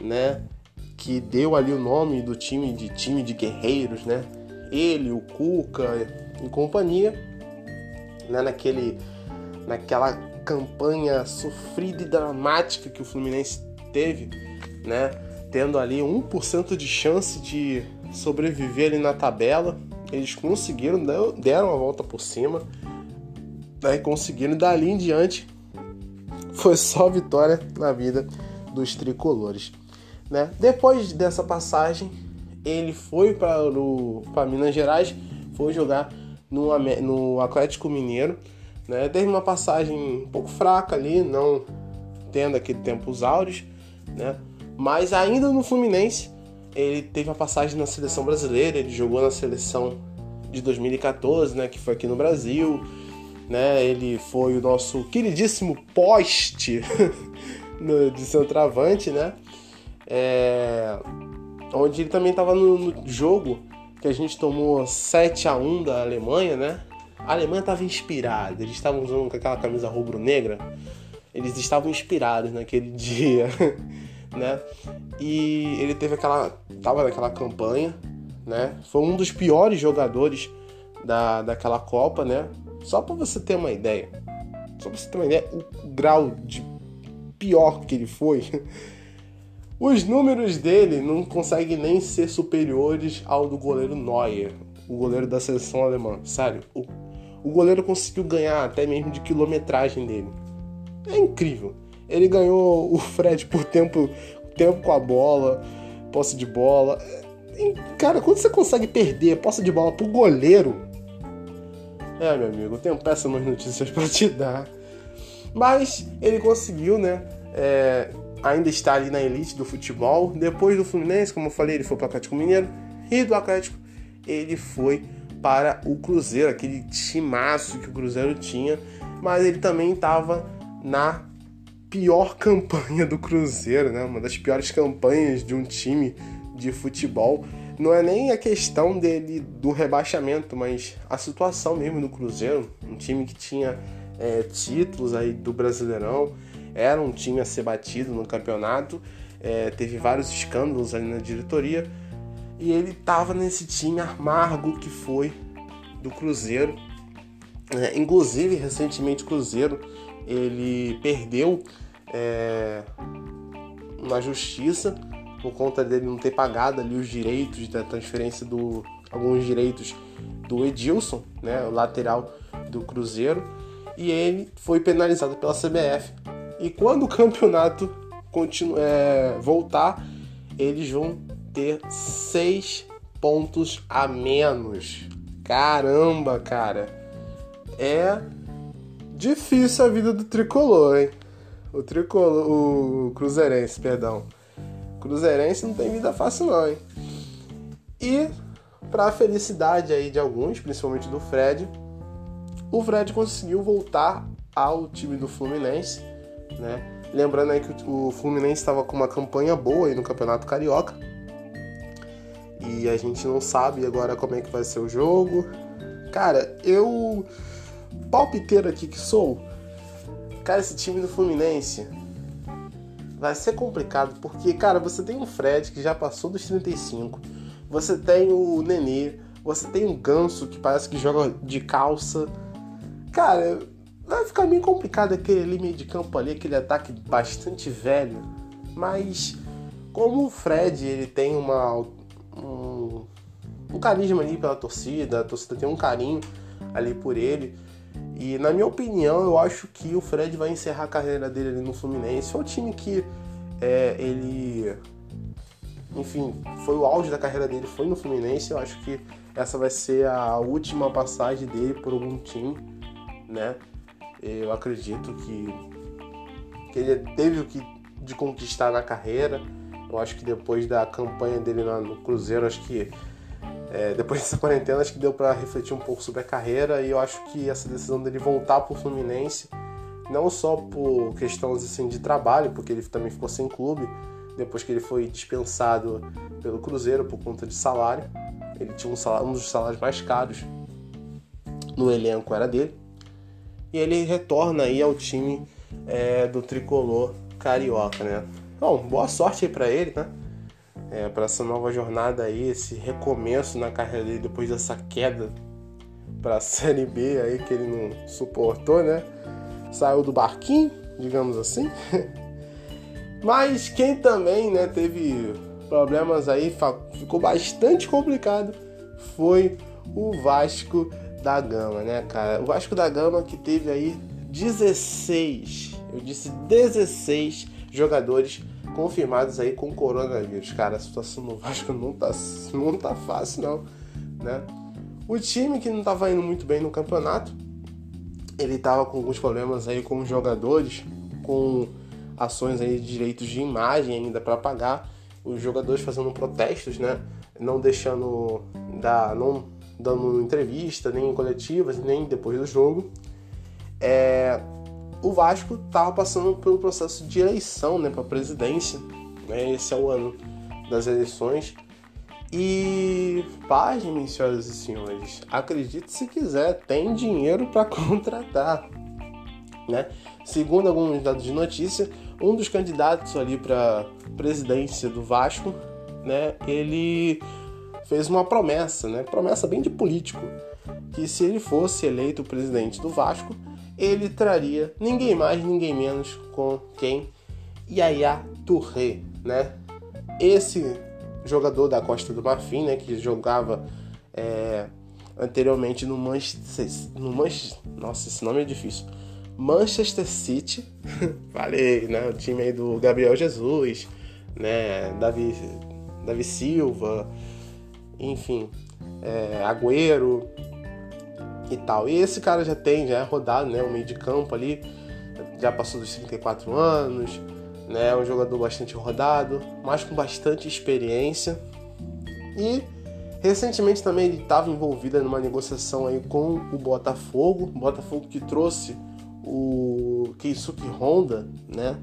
né, que deu ali o nome do time de time de guerreiros, né? Ele, o Cuca e companhia, né, naquele naquela campanha sofrida e dramática que o Fluminense teve, né? Tendo ali 1% de chance de sobreviver ali na tabela. Eles conseguiram, deram a volta por cima, né? conseguiram dali em diante. Foi só vitória na vida dos tricolores. Né? Depois dessa passagem, ele foi para Minas Gerais, foi jogar no, no Atlético Mineiro. Né? Teve uma passagem um pouco fraca ali, não tendo aquele tempo os áureos, né? mas ainda no Fluminense ele teve uma passagem na seleção brasileira, ele jogou na seleção de 2014, né, que foi aqui no Brasil, né? Ele foi o nosso queridíssimo poste de centroavante, né? É, onde ele também estava no, no, jogo que a gente tomou 7 a 1 da Alemanha, né? A Alemanha estava inspirada, eles estavam usando aquela camisa rubro-negra, eles estavam inspirados naquele dia, né? E ele teve aquela, tava naquela campanha, né? Foi um dos piores jogadores da, daquela Copa, né? Só para você ter uma ideia, só para você ter uma ideia, o grau de pior que ele foi Os números dele não conseguem nem ser superiores ao do goleiro Neuer, o goleiro da seleção alemã. Sério, o, o goleiro conseguiu ganhar até mesmo de quilometragem dele. É incrível. Ele ganhou o Fred por tempo, tempo com a bola, posse de bola. É, cara, quando você consegue perder posse de bola pro goleiro. É, meu amigo, eu tenho péssimas notícias para te dar. Mas ele conseguiu, né? É, ainda está ali na elite do futebol. Depois do Fluminense, como eu falei, ele foi para o Atlético Mineiro. E do Atlético, ele foi para o Cruzeiro, aquele timaço que o Cruzeiro tinha. Mas ele também estava na pior campanha do Cruzeiro, né? Uma das piores campanhas de um time de futebol. Não é nem a questão dele do rebaixamento, mas a situação mesmo do Cruzeiro, um time que tinha é, títulos aí do Brasileirão, era um time a ser batido no campeonato, é, teve vários escândalos ali na diretoria e ele estava nesse time amargo que foi do Cruzeiro. É, inclusive, recentemente o Cruzeiro ele perdeu é, na justiça por conta dele não ter pagado ali os direitos da transferência do alguns direitos do Edilson, né, o lateral do Cruzeiro, e ele foi penalizado pela CBF e quando o campeonato é, voltar, eles vão ter seis pontos a menos. Caramba, cara. É difícil a vida do tricolor, hein? O tricolor, o cruzeirense, perdão. Cruzeirense não tem vida fácil não, hein? E para a felicidade aí de alguns, principalmente do Fred, o Fred conseguiu voltar ao time do Fluminense né? Lembrando aí que o Fluminense estava com uma campanha boa aí no Campeonato Carioca. E a gente não sabe agora como é que vai ser o jogo. Cara, eu palpiteiro aqui que sou, cara, esse time do Fluminense vai ser complicado, porque, cara, você tem o Fred que já passou dos 35, você tem o Nenê, você tem o Ganso que parece que joga de calça. Cara, Vai ficar meio complicado aquele meio de campo ali, aquele ataque bastante velho. Mas como o Fred ele tem uma, um, um carisma ali pela torcida, a torcida tem um carinho ali por ele. E na minha opinião, eu acho que o Fred vai encerrar a carreira dele ali no Fluminense. É um time que é, ele. Enfim, foi o auge da carreira dele, foi no Fluminense. Eu acho que essa vai ser a última passagem dele por algum time, né? Eu acredito que, que ele teve o que de conquistar na carreira. Eu acho que depois da campanha dele no Cruzeiro, acho que é, depois dessa quarentena, acho que deu para refletir um pouco sobre a carreira e eu acho que essa decisão dele voltar para o Fluminense, não só por questões assim, de trabalho, porque ele também ficou sem clube depois que ele foi dispensado pelo Cruzeiro por conta de salário. Ele tinha um, salário, um dos salários mais caros no elenco era dele e ele retorna aí ao time é, do tricolor carioca, né? Bom, boa sorte aí para ele, né? É, para essa nova jornada aí, esse recomeço na carreira dele depois dessa queda para a Série B aí que ele não suportou, né? Saiu do barquinho, digamos assim. Mas quem também, né, teve problemas aí, ficou bastante complicado, foi o Vasco da Gama, né, cara? O Vasco da Gama que teve aí 16, eu disse 16 jogadores confirmados aí com coronavírus. Cara, a situação no Vasco não tá, não tá fácil, não, né? O time que não estava indo muito bem no campeonato, ele estava com alguns problemas aí com os jogadores, com ações aí de direitos de imagem ainda para pagar, os jogadores fazendo protestos, né? Não deixando dar, não dando entrevista, nem em coletivas, nem depois do jogo. É, o Vasco estava passando pelo processo de eleição, né, para presidência. Né? Esse é o ano das eleições e pasmem, senhoras e senhores, acredite se quiser, tem dinheiro para contratar. Né? Segundo alguns dados de notícia, um dos candidatos ali para presidência do Vasco, né, ele fez uma promessa, né, promessa bem de político, que se ele fosse eleito presidente do Vasco, ele traria ninguém mais, ninguém menos com quem? Yaya Touré, né? Esse jogador da Costa do Marfim, né, que jogava é, anteriormente no Manchester, no Manchester, nossa, esse nome é difícil. Manchester City, falei, né, o time aí do Gabriel Jesus, né, Davi, Davi Silva, enfim, é, Agüero e tal. E esse cara já tem, já é rodado, né, o meio de campo ali, já passou dos 34 anos, né? É um jogador bastante rodado, mas com bastante experiência. E recentemente também ele estava envolvido numa negociação aí com o Botafogo, Botafogo que trouxe o Keisuke Honda, né?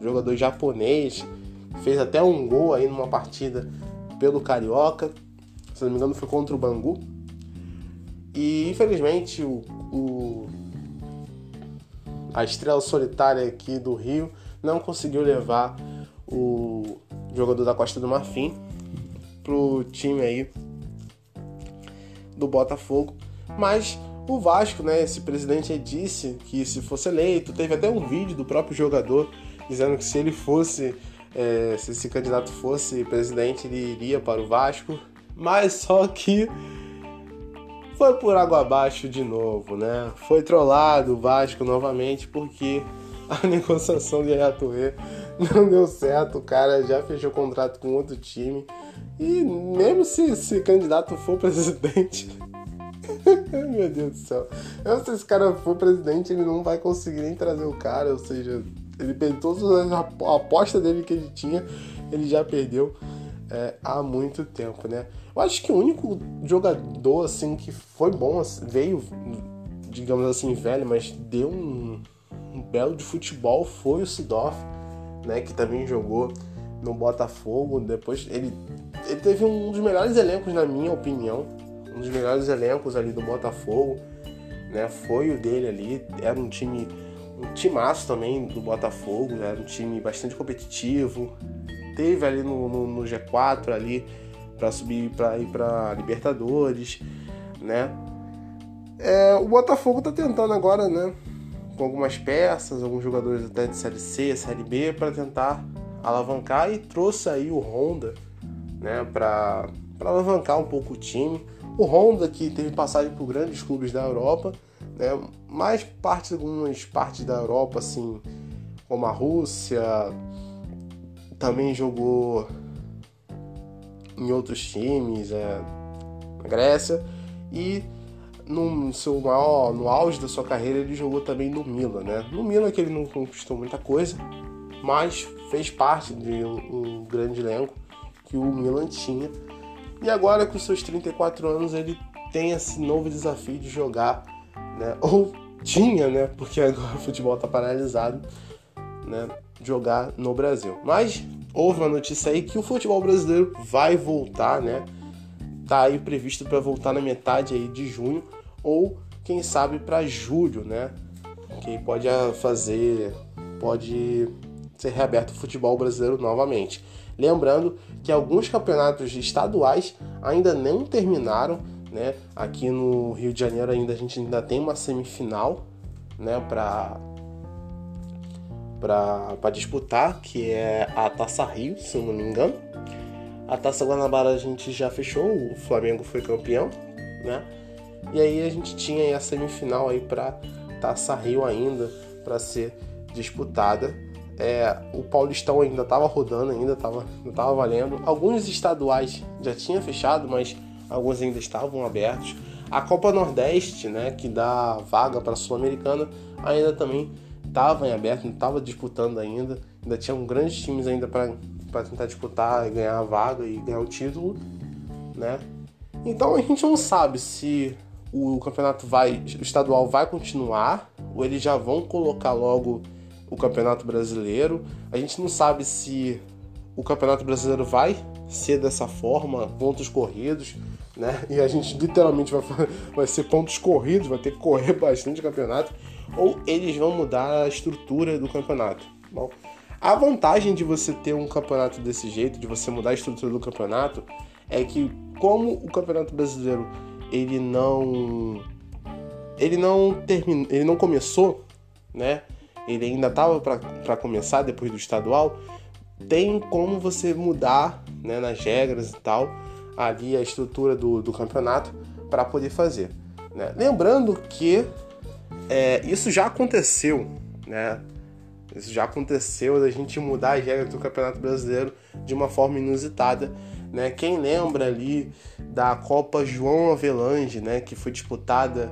Jogador japonês, fez até um gol aí numa partida pelo Carioca, se não me engano foi contra o Bangu. E infelizmente o, o a estrela solitária aqui do Rio não conseguiu levar o jogador da Costa do Marfim pro time aí do Botafogo, mas o Vasco, né, esse presidente disse que se fosse eleito, teve até um vídeo do próprio jogador dizendo que se ele fosse, é, se esse candidato fosse presidente, ele iria para o Vasco, mas só que foi por água abaixo de novo, né? Foi trollado o Vasco novamente porque a negociação de Ayatoê não deu certo, o cara já fechou contrato com outro time. E mesmo se esse candidato for presidente. Meu Deus do céu. Eu, se esse cara for presidente, ele não vai conseguir nem trazer o cara. Ou seja, ele perdeu todas as aposta dele que ele tinha, ele já perdeu é, há muito tempo, né? Eu acho que o único jogador assim que foi bom, assim, veio, digamos assim, velho, mas deu um um belo de futebol foi o Sidoff, né, que também jogou no Botafogo. Depois ele, ele teve um dos melhores elencos, na minha opinião, um dos melhores elencos ali do Botafogo, né, foi o dele ali. Era um time, um timaço também do Botafogo, né, era um time bastante competitivo. Teve ali no, no, no G4 ali para subir para ir para Libertadores, né? É, o Botafogo tá tentando agora, né? com algumas peças, alguns jogadores até de Série C, Série B, para tentar alavancar e trouxe aí o Honda né, para alavancar um pouco o time. O Honda que teve passagem por grandes clubes da Europa, né, mais parte, algumas partes da Europa, assim, como a Rússia, também jogou em outros times, é, na Grécia, e no seu maior, no auge da sua carreira, ele jogou também no Milan, né? No Milan que ele não conquistou muita coisa, mas fez parte de um, um grande elenco que o Milan tinha. E agora com seus 34 anos ele tem esse novo desafio de jogar, né? Ou tinha, né? Porque agora o futebol está paralisado, né? Jogar no Brasil. Mas houve uma notícia aí que o futebol brasileiro vai voltar, né? tá aí previsto para voltar na metade aí de junho ou quem sabe para julho, né? Que pode fazer pode ser reaberto o futebol brasileiro novamente. Lembrando que alguns campeonatos estaduais ainda não terminaram, né? Aqui no Rio de Janeiro ainda a gente ainda tem uma semifinal, né, para para disputar, que é a Taça Rio, se eu não me engano. A Taça Guanabara a gente já fechou, o Flamengo foi campeão, né? E aí a gente tinha a semifinal aí para Taça Rio ainda para ser disputada. É, o Paulistão ainda estava rodando, ainda estava tava valendo. Alguns estaduais já tinha fechado, mas alguns ainda estavam abertos. A Copa Nordeste, né, que dá vaga para a Sul-Americana, ainda também estava em aberto, não estava disputando ainda. Ainda tinham grandes times ainda para tentar disputar e ganhar a vaga e ganhar o título, né? Então a gente não sabe se o campeonato vai, o estadual vai continuar ou eles já vão colocar logo o Campeonato Brasileiro. A gente não sabe se o Campeonato Brasileiro vai ser dessa forma, pontos corridos, né? E a gente literalmente vai, vai ser pontos corridos, vai ter que correr bastante campeonato, ou eles vão mudar a estrutura do campeonato. Bom, a vantagem de você ter um campeonato desse jeito, de você mudar a estrutura do campeonato, é que como o Campeonato Brasileiro ele não ele não terminou, ele não começou, né? ele ainda estava para começar depois do estadual, tem como você mudar né, nas regras e tal, ali a estrutura do, do campeonato para poder fazer. Né? Lembrando que é, isso já aconteceu, né? Isso já aconteceu da gente mudar as regras do Campeonato Brasileiro de uma forma inusitada, né? Quem lembra ali da Copa João Avelange, né, que foi disputada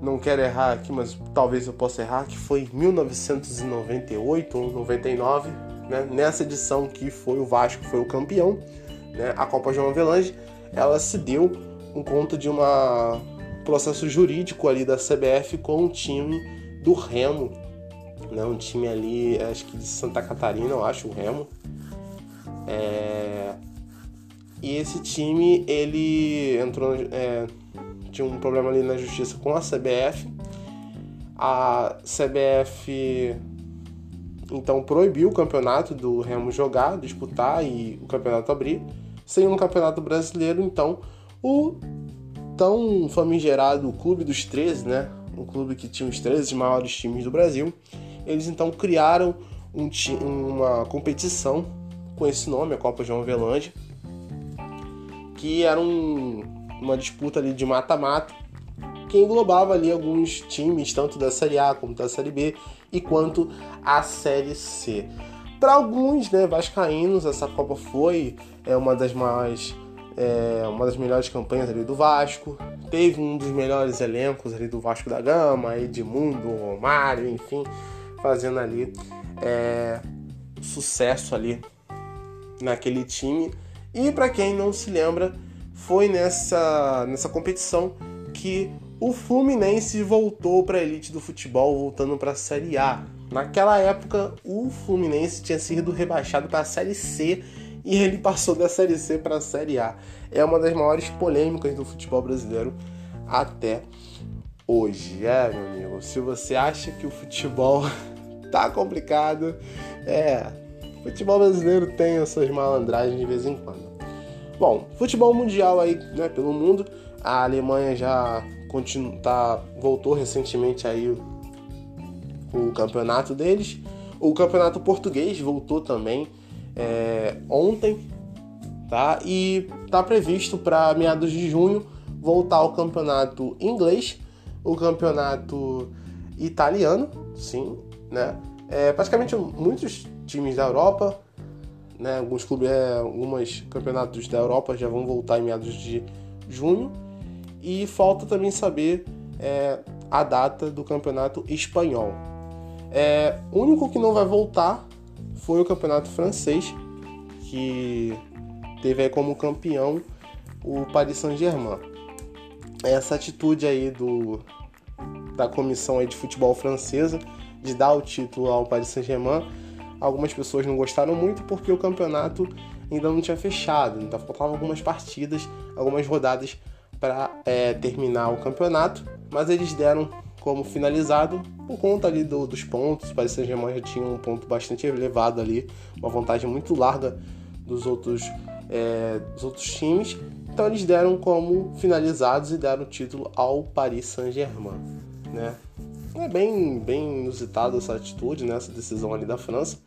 não quero errar aqui, mas talvez eu possa errar, que foi em 1998 ou 99, né? nessa edição que foi o Vasco foi o campeão, né? a Copa João Avelange, ela se deu por conta de um processo jurídico ali da CBF com o time do Remo, né? um time ali, acho que de Santa Catarina, eu acho, o Remo. É... E esse time, ele entrou... É tinha um problema ali na justiça com a CBF. A CBF então proibiu o campeonato do Remo jogar, disputar e o campeonato abrir. Sem um campeonato brasileiro, então o tão famigerado Clube dos 13, né? Um clube que tinha os 13 maiores times do Brasil. Eles então criaram um, uma competição com esse nome, a Copa João Avelange, que era um, uma disputa ali de mata-mata que englobava ali alguns times, tanto da Série A como da Série B e quanto a Série C. Para alguns, né, vascaínos, essa Copa foi é, uma das mais é, uma das melhores campanhas ali do Vasco. Teve um dos melhores elencos ali do Vasco da Gama, Edmundo, Romário, enfim, fazendo ali é, sucesso ali naquele time. E para quem não se lembra, foi nessa, nessa competição que o Fluminense voltou para a elite do futebol, voltando para a Série A. Naquela época, o Fluminense tinha sido rebaixado para a Série C e ele passou da Série C para a Série A. É uma das maiores polêmicas do futebol brasileiro até hoje. É, meu amigo, se você acha que o futebol tá complicado, é, futebol brasileiro tem as suas malandragens de vez em quando. Bom, futebol mundial aí, né, pelo mundo. A Alemanha já continua, tá, voltou recentemente aí o, o campeonato deles. O campeonato português voltou também é, ontem, tá? E tá previsto para meados de junho voltar o campeonato inglês, o campeonato italiano, sim, né? É, praticamente muitos times da Europa né? Alguns clubes, é, alguns campeonatos da Europa já vão voltar em meados de junho. E falta também saber é, a data do campeonato espanhol. É, o único que não vai voltar foi o campeonato francês, que teve como campeão o Paris Saint-Germain. Essa atitude aí do, da comissão aí de futebol francesa de dar o título ao Paris Saint-Germain Algumas pessoas não gostaram muito porque o campeonato ainda não tinha fechado, então faltavam algumas partidas, algumas rodadas para é, terminar o campeonato, mas eles deram como finalizado por conta ali do, dos pontos. O Paris Saint-Germain já tinha um ponto bastante elevado ali, uma vantagem muito larga dos outros, é, dos outros times. Então eles deram como finalizados e deram o título ao Paris Saint-Germain, né? É bem, bem inusitado essa atitude, né? essa decisão ali da França,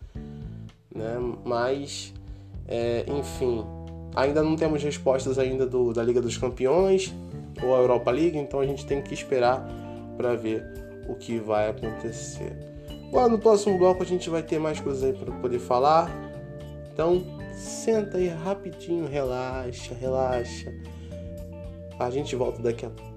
né? Mas, é, enfim, ainda não temos respostas ainda do, da Liga dos Campeões ou a Europa League, então a gente tem que esperar para ver o que vai acontecer. Bom, no próximo bloco a gente vai ter mais coisas aí para poder falar. Então, senta aí rapidinho, relaxa, relaxa. A gente volta daqui a pouco.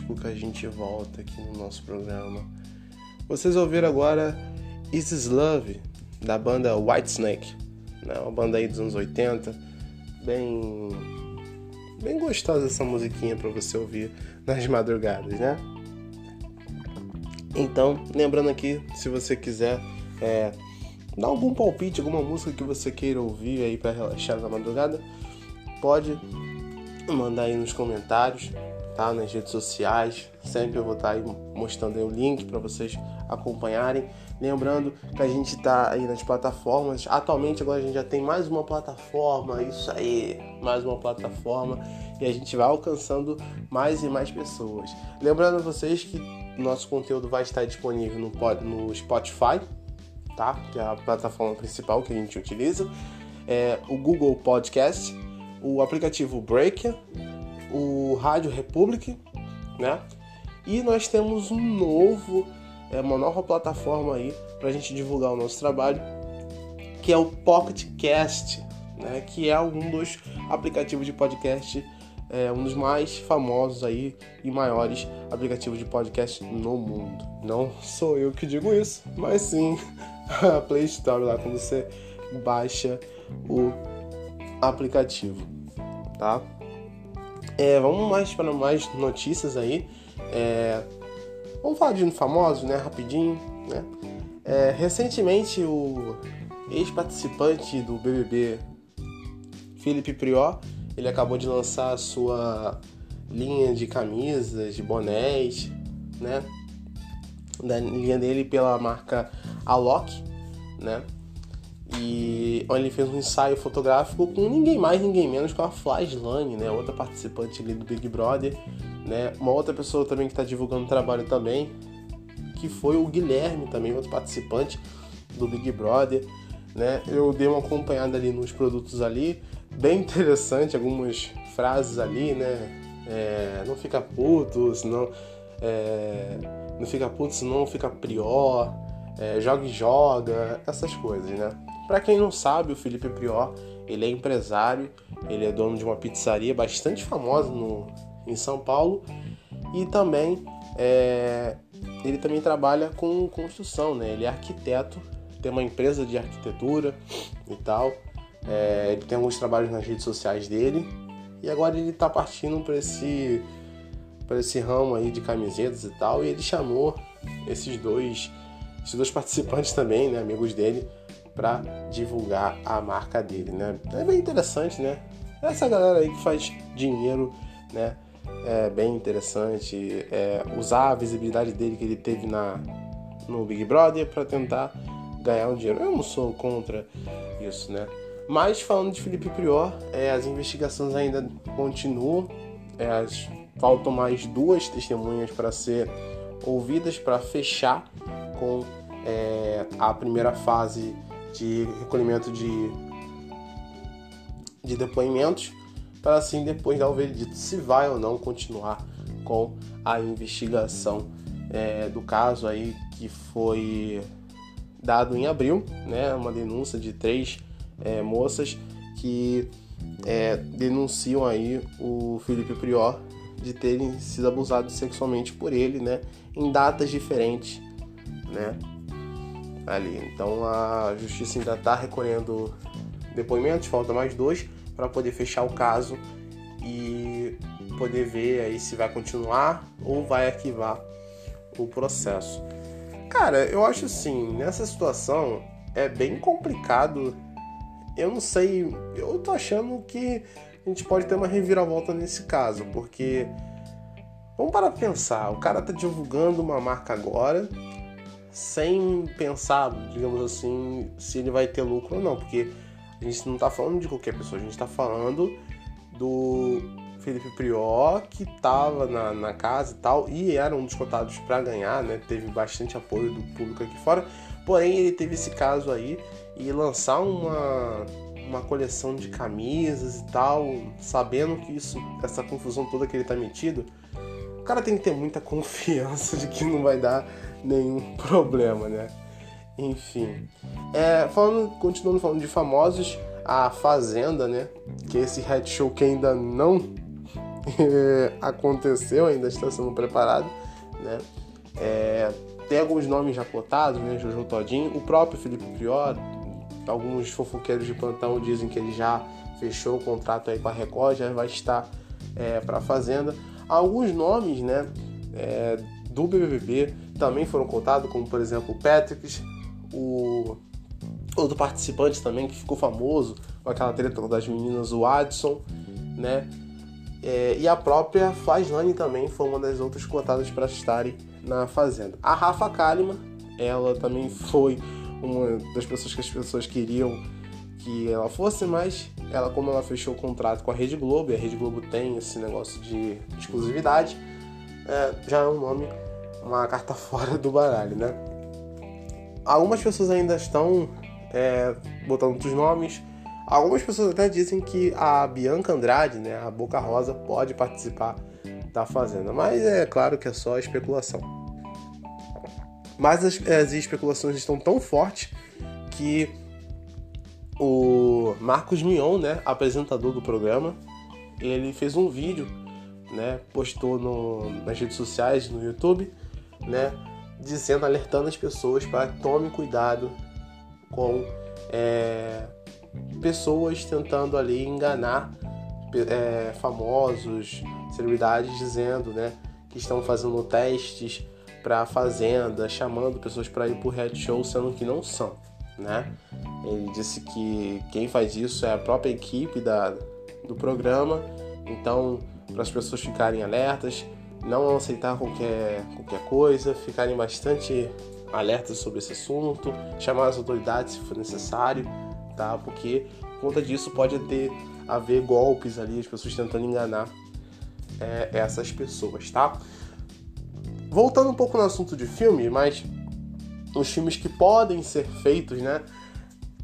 Que a gente volta aqui no nosso programa. Vocês ouviram agora Is This Love, da banda Whitesnake, né? uma banda aí dos anos 80, bem bem gostosa essa musiquinha para você ouvir nas madrugadas, né? Então, lembrando aqui, se você quiser é, dar algum palpite, alguma música que você queira ouvir aí para relaxar na madrugada, pode mandar aí nos comentários, tá? Nas redes sociais. Sempre eu vou estar tá aí mostrando aí o link para vocês acompanharem. Lembrando que a gente está aí nas plataformas. Atualmente agora a gente já tem mais uma plataforma, isso aí, mais uma plataforma e a gente vai alcançando mais e mais pessoas. Lembrando a vocês que nosso conteúdo vai estar disponível no, no Spotify, tá? Que é a plataforma principal que a gente utiliza. É, o Google Podcast, o aplicativo Breaker, o Rádio Republic, né? E nós temos um novo, é, uma nova plataforma aí para a gente divulgar o nosso trabalho, que é o Pocket Cast, né? Que é um dos aplicativos de podcast é um dos mais famosos aí e maiores aplicativos de podcast no mundo. Não sou eu que digo isso, mas sim a Play Store lá quando você baixa o aplicativo, tá? É, vamos mais para mais notícias aí. É, vamos falar de um famoso, né? Rapidinho, né? É, recentemente o ex-participante do BBB, Felipe Prior, ele acabou de lançar a sua linha de camisas, de bonés, né? Da linha dele pela marca Alok, né? E ele fez um ensaio fotográfico com ninguém mais, ninguém menos que a Flyslane, né? Outra participante ali do Big Brother, né? Uma outra pessoa também que está divulgando o trabalho também, que foi o Guilherme também, outro participante do Big Brother, né? Eu dei uma acompanhada ali nos produtos ali, bem interessante, algumas frases ali, né? É, não fica puto, senão. É, não fica puto, senão fica prior. É, joga e joga, essas coisas, né? Para quem não sabe, o Felipe Prior, ele é empresário, ele é dono de uma pizzaria bastante famosa no, em São Paulo e também é, ele também trabalha com construção, né? Ele é arquiteto, tem uma empresa de arquitetura e tal. É, ele tem alguns trabalhos nas redes sociais dele e agora ele está partindo para esse para esse ramo aí de camisetas e tal e ele chamou esses dois esses dois participantes também, né, amigos dele, para divulgar a marca dele, né? É bem interessante, né? Essa galera aí que faz dinheiro, né? É bem interessante é, usar a visibilidade dele que ele teve na no Big Brother para tentar ganhar um dinheiro. Eu não sou contra isso, né? Mas falando de Felipe Prior, é, as investigações ainda continuam. É, as, faltam mais duas testemunhas para ser ouvidas para fechar com é, a primeira fase de recolhimento de, de depoimentos, para assim depois dar o veredito se vai ou não continuar com a investigação é, do caso aí que foi dado em abril, né, uma denúncia de três é, moças que é, denunciam aí o Felipe Prior de terem sido abusados sexualmente por ele, né, em datas diferentes, né, ali. Então a justiça ainda está recolhendo depoimentos, falta mais dois para poder fechar o caso e poder ver aí se vai continuar ou vai arquivar o processo. Cara, eu acho assim, nessa situação é bem complicado eu não sei, eu tô achando que a gente pode ter uma reviravolta nesse caso, porque vamos para pensar, o cara tá divulgando uma marca agora sem pensar, digamos assim, se ele vai ter lucro ou não, porque a gente não tá falando de qualquer pessoa, a gente tá falando do Felipe Prior, que tava na, na casa e tal, e era um dos cotados para ganhar, né? Teve bastante apoio do público aqui fora, porém ele teve esse caso aí e lançar uma, uma coleção de camisas e tal, sabendo que isso, essa confusão toda que ele tá metido, o cara tem que ter muita confiança de que não vai dar nenhum problema, né? Enfim. É, falando, continuando falando de famosos, a Fazenda, né? Que é esse head show que ainda não aconteceu, ainda está sendo preparado, né? É, tem alguns nomes já cotados, né? Jojo Todinho, o próprio Felipe Prior, alguns fofoqueiros de plantão dizem que ele já fechou o contrato aí com a Record, já vai estar é, para a Fazenda. Alguns nomes, né, é, do BBB também foram contados, como por exemplo o Patrick, o outro participante também que ficou famoso com aquela treta das meninas, o Adson, né? É, e a própria Flaslane também foi uma das outras cotadas para estarem na Fazenda. A Rafa Kalimann, ela também foi uma das pessoas que as pessoas queriam que ela fosse, mas ela, como ela fechou o contrato com a Rede Globo, e a Rede Globo tem esse negócio de exclusividade, é, já é um nome, uma carta fora do baralho, né? Algumas pessoas ainda estão é, botando outros nomes. Algumas pessoas até dizem que a Bianca Andrade, né, a Boca Rosa, pode participar da Fazenda, mas é claro que é só especulação. Mas as, as especulações estão tão fortes que o Marcos Mion, né, apresentador do programa, ele fez um vídeo, né, postou no, nas redes sociais, no YouTube, né, dizendo, alertando as pessoas para tome cuidado com é, pessoas tentando ali enganar é, famosos, celebridades, dizendo, né, que estão fazendo testes para fazenda, chamando pessoas para ir para o reality show, sendo que não são, né? Ele disse que quem faz isso é a própria equipe da, do programa, então para as pessoas ficarem alertas, não aceitar qualquer, qualquer coisa, ficarem bastante alertas sobre esse assunto, chamar as autoridades se for necessário, tá? Porque por conta disso pode ter haver golpes ali, as pessoas tentando enganar é, essas pessoas, tá? Voltando um pouco no assunto de filme, mas os filmes que podem ser feitos, né?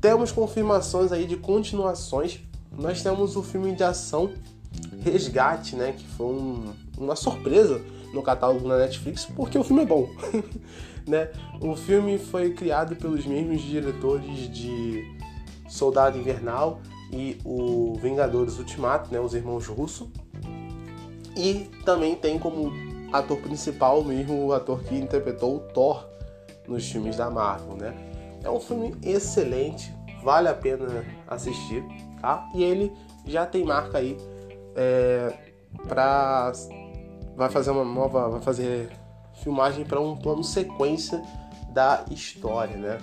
Temos confirmações aí de continuações. Nós temos o filme de ação Resgate, né? Que foi um, uma surpresa no catálogo da Netflix, porque o filme é bom. né? O filme foi criado pelos mesmos diretores de Soldado Invernal e o Vingadores Ultimato, né? Os irmãos Russo. E também tem como ator principal mesmo o ator que interpretou o Thor nos filmes da Marvel, né? É um filme excelente, vale a pena assistir, tá? E ele já tem marca aí é, para vai fazer uma nova, vai fazer filmagem para um plano sequência da história, né?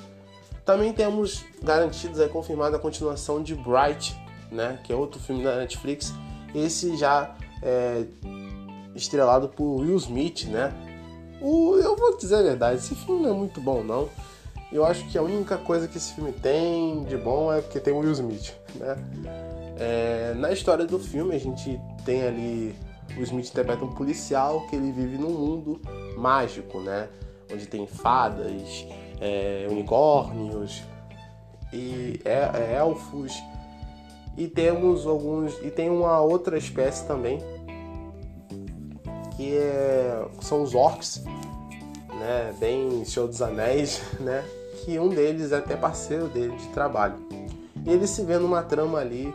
Também temos garantidos, é confirmada a continuação de Bright, né? Que é outro filme da Netflix. Esse já é estrelado por Will Smith, né? O, eu vou dizer a verdade, esse filme não é muito bom, não. Eu acho que a única coisa que esse filme tem de bom é porque tem o Will Smith, né? É, na história do filme, a gente tem ali o Smith interpreta um policial que ele vive num mundo mágico, né? Onde tem fadas, é, unicórnios e é, é elfos e temos alguns e tem uma outra espécie também que é, são os orcs, né? Bem Senhor dos Anéis, né? Que um deles é até parceiro dele de trabalho. E ele se vê numa trama ali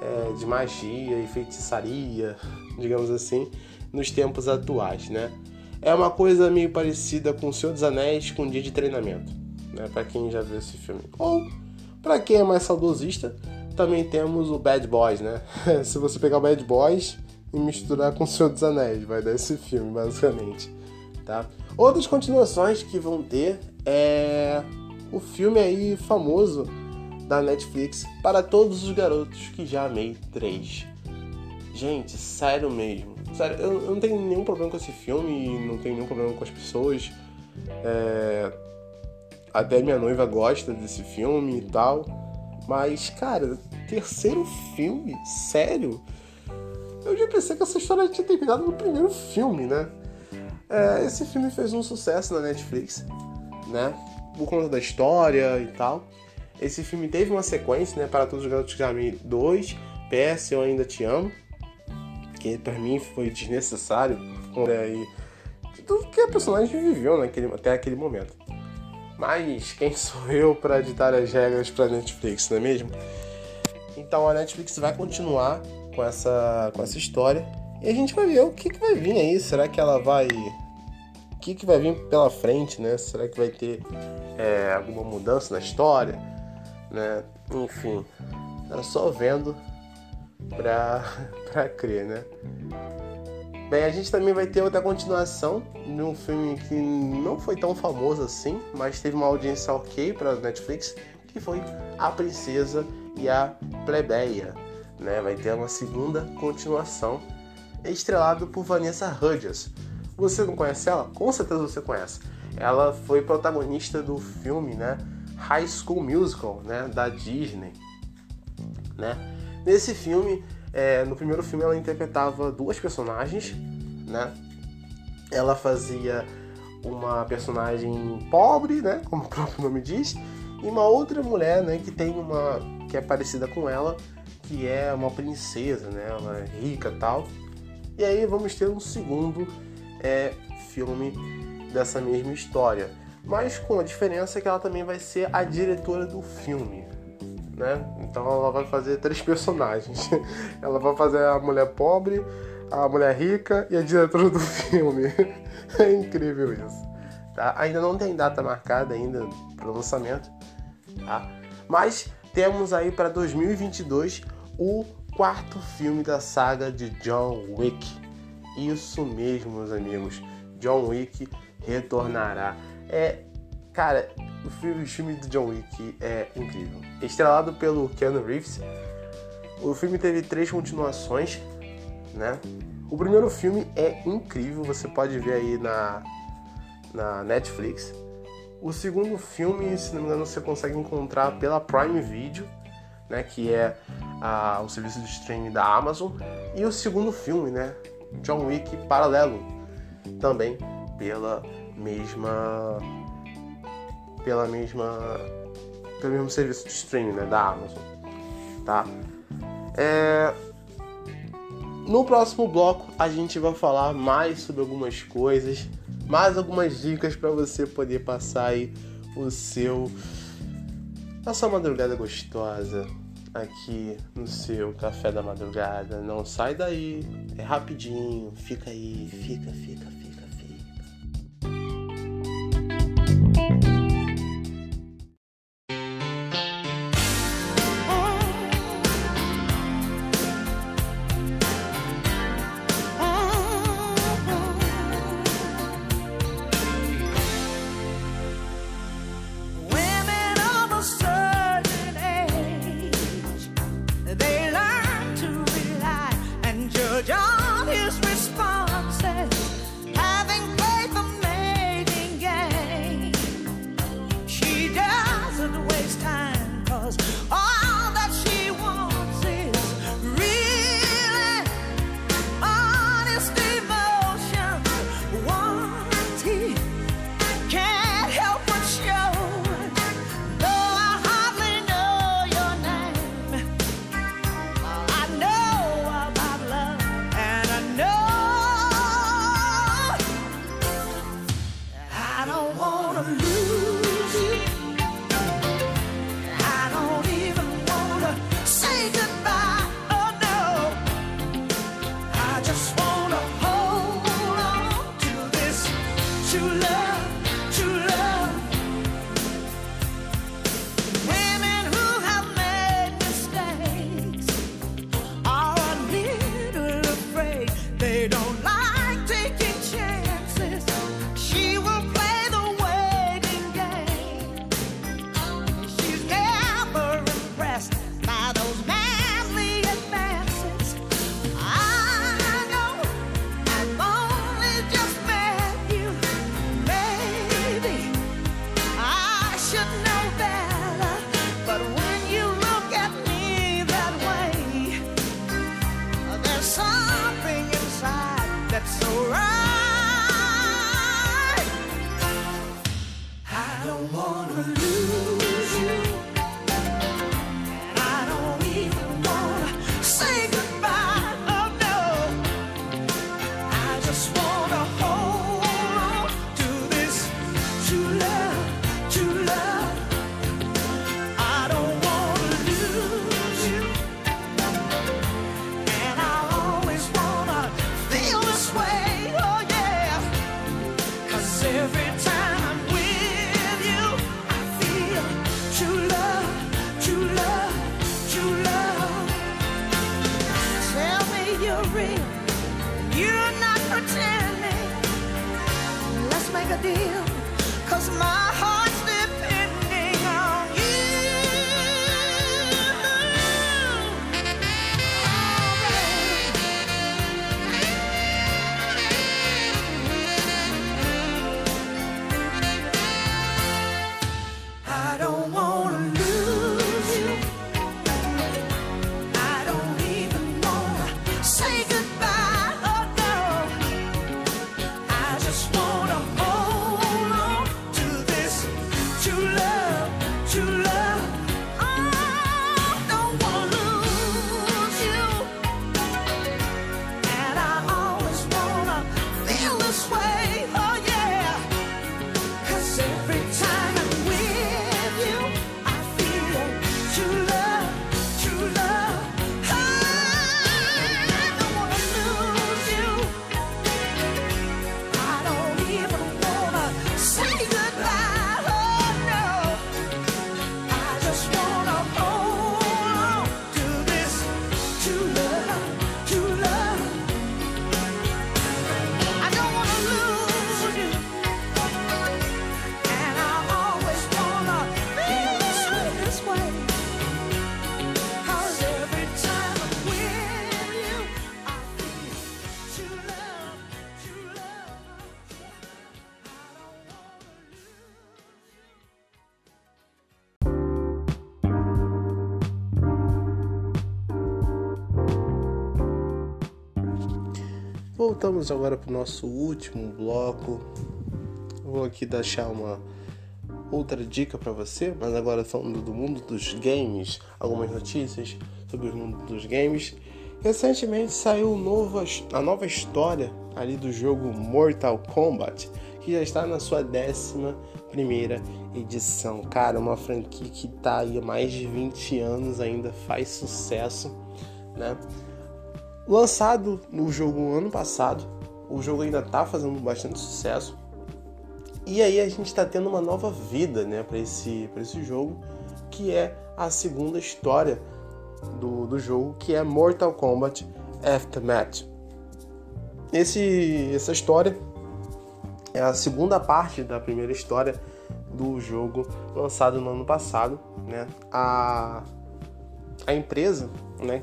é, de magia e feitiçaria, digamos assim, nos tempos atuais, né? É uma coisa meio parecida com O Senhor dos Anéis com Dia de Treinamento, né? Para quem já viu esse filme. Ou para quem é mais saudosista, também temos o Bad Boys, né? Se você pegar o Bad Boys e misturar com O Senhor dos Anéis, vai dar esse filme, basicamente, tá? Outras continuações que vão ter é o filme aí famoso da Netflix para todos os garotos que já amei 3. Gente, sério mesmo. Sério, eu, não tenho nenhum problema com esse filme, não tenho nenhum problema com as pessoas. É, até minha noiva gosta desse filme e tal. Mas, cara, terceiro filme? Sério? Eu já pensei que essa história tinha terminado no primeiro filme, né? É, esse filme fez um sucesso na Netflix, né? Por conta da história e tal. Esse filme teve uma sequência, né? Para todos os garotos que amei 2, PS Eu Ainda Te Amo. Que para mim foi desnecessário. Aí, de tudo que a personagem viveu naquele, até aquele momento. Mas quem sou eu para ditar as regras para Netflix, não é mesmo? Então a Netflix vai continuar com essa, com essa história E a gente vai ver o que, que vai vir aí. Será que ela vai. O que, que vai vir pela frente, né? Será que vai ter é, alguma mudança na história? Né? Enfim, é só vendo pra, pra crer, né? Bem, a gente também vai ter outra continuação de um filme que não foi tão famoso assim, mas teve uma audiência ok para Netflix, que foi A Princesa e a Plebeia. Né? Vai ter uma segunda continuação, estrelado por Vanessa Hudgens. Você não conhece ela? Com certeza você conhece. Ela foi protagonista do filme, né? High School Musical, né? Da Disney, né? Nesse filme, é, no primeiro filme ela interpretava duas personagens, né? Ela fazia uma personagem pobre, né? Como o próprio nome diz, e uma outra mulher, né? Que tem uma que é parecida com ela, que é uma princesa, né? Ela é rica, tal. E aí vamos ter um segundo é, filme dessa mesma história, mas com a diferença que ela também vai ser a diretora do filme, né? Então ela vai fazer três personagens. ela vai fazer a mulher pobre, a mulher rica e a diretora do filme. é incrível isso. Tá? Ainda não tem data marcada ainda para o lançamento, tá? Mas temos aí para 2022 o quarto filme da saga de John Wick. Isso mesmo, meus amigos. John Wick retornará. É, cara, o filme, o filme do John Wick é incrível. Estrelado pelo Keanu Reeves, o filme teve três continuações, né? O primeiro filme é incrível, você pode ver aí na, na Netflix. O segundo filme, se não me engano, você consegue encontrar pela Prime Video, né, que é a, o serviço de streaming da Amazon. E o segundo filme, né, John Wick Paralelo, também pela mesma pela mesma pelo mesmo serviço de streaming né, da Amazon, tá? É... No próximo bloco a gente vai falar mais sobre algumas coisas, mais algumas dicas para você poder passar aí o seu a sua madrugada gostosa aqui no seu café da madrugada. Não sai daí, é rapidinho, fica aí, fica, fica, Just Voltamos agora para o nosso último bloco. Vou aqui deixar uma outra dica para você, mas agora falando do mundo dos games, algumas notícias sobre o mundo dos games. Recentemente saiu a nova história ali do jogo Mortal Kombat, que já está na sua 11 primeira edição. Cara, uma franquia que está aí há mais de 20 anos ainda faz sucesso, né? Lançado no jogo ano passado, o jogo ainda tá fazendo bastante sucesso. E aí a gente está tendo uma nova vida, né, para esse, esse jogo, que é a segunda história do, do jogo, que é Mortal Kombat Aftermath. Esse, essa história é a segunda parte da primeira história do jogo lançado no ano passado, né? A, a empresa, né,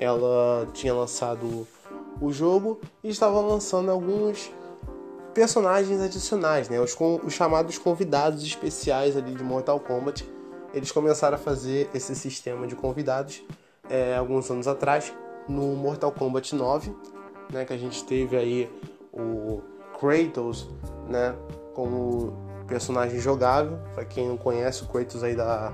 ela tinha lançado o jogo e estava lançando alguns personagens adicionais, né? Os, os chamados convidados especiais ali de Mortal Kombat. Eles começaram a fazer esse sistema de convidados é, alguns anos atrás no Mortal Kombat 9, né? Que a gente teve aí o Kratos, né? Como personagem jogável. Para quem não conhece o Kratos aí da,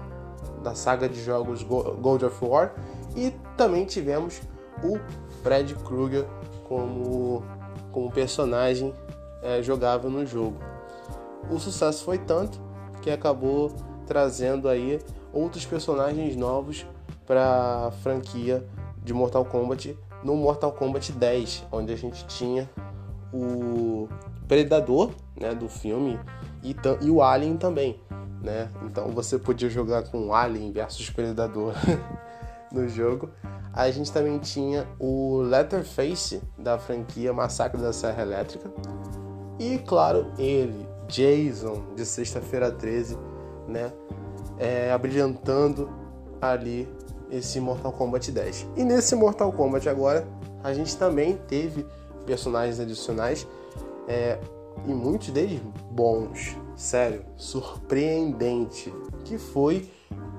da saga de jogos God of War. E também tivemos o Fred Krueger como, como personagem é, jogável no jogo. O sucesso foi tanto que acabou trazendo aí outros personagens novos para a franquia de Mortal Kombat no Mortal Kombat 10, onde a gente tinha o Predador, né, do filme e, e o Alien também, né? Então você podia jogar com Alien versus Predador no jogo. A gente também tinha o Letterface da franquia Massacre da Serra Elétrica. E claro, ele, Jason, de Sexta-feira 13, né? É, abrilhantando ali esse Mortal Kombat 10. E nesse Mortal Kombat agora, a gente também teve personagens adicionais é, e muitos deles bons, sério, surpreendente, que foi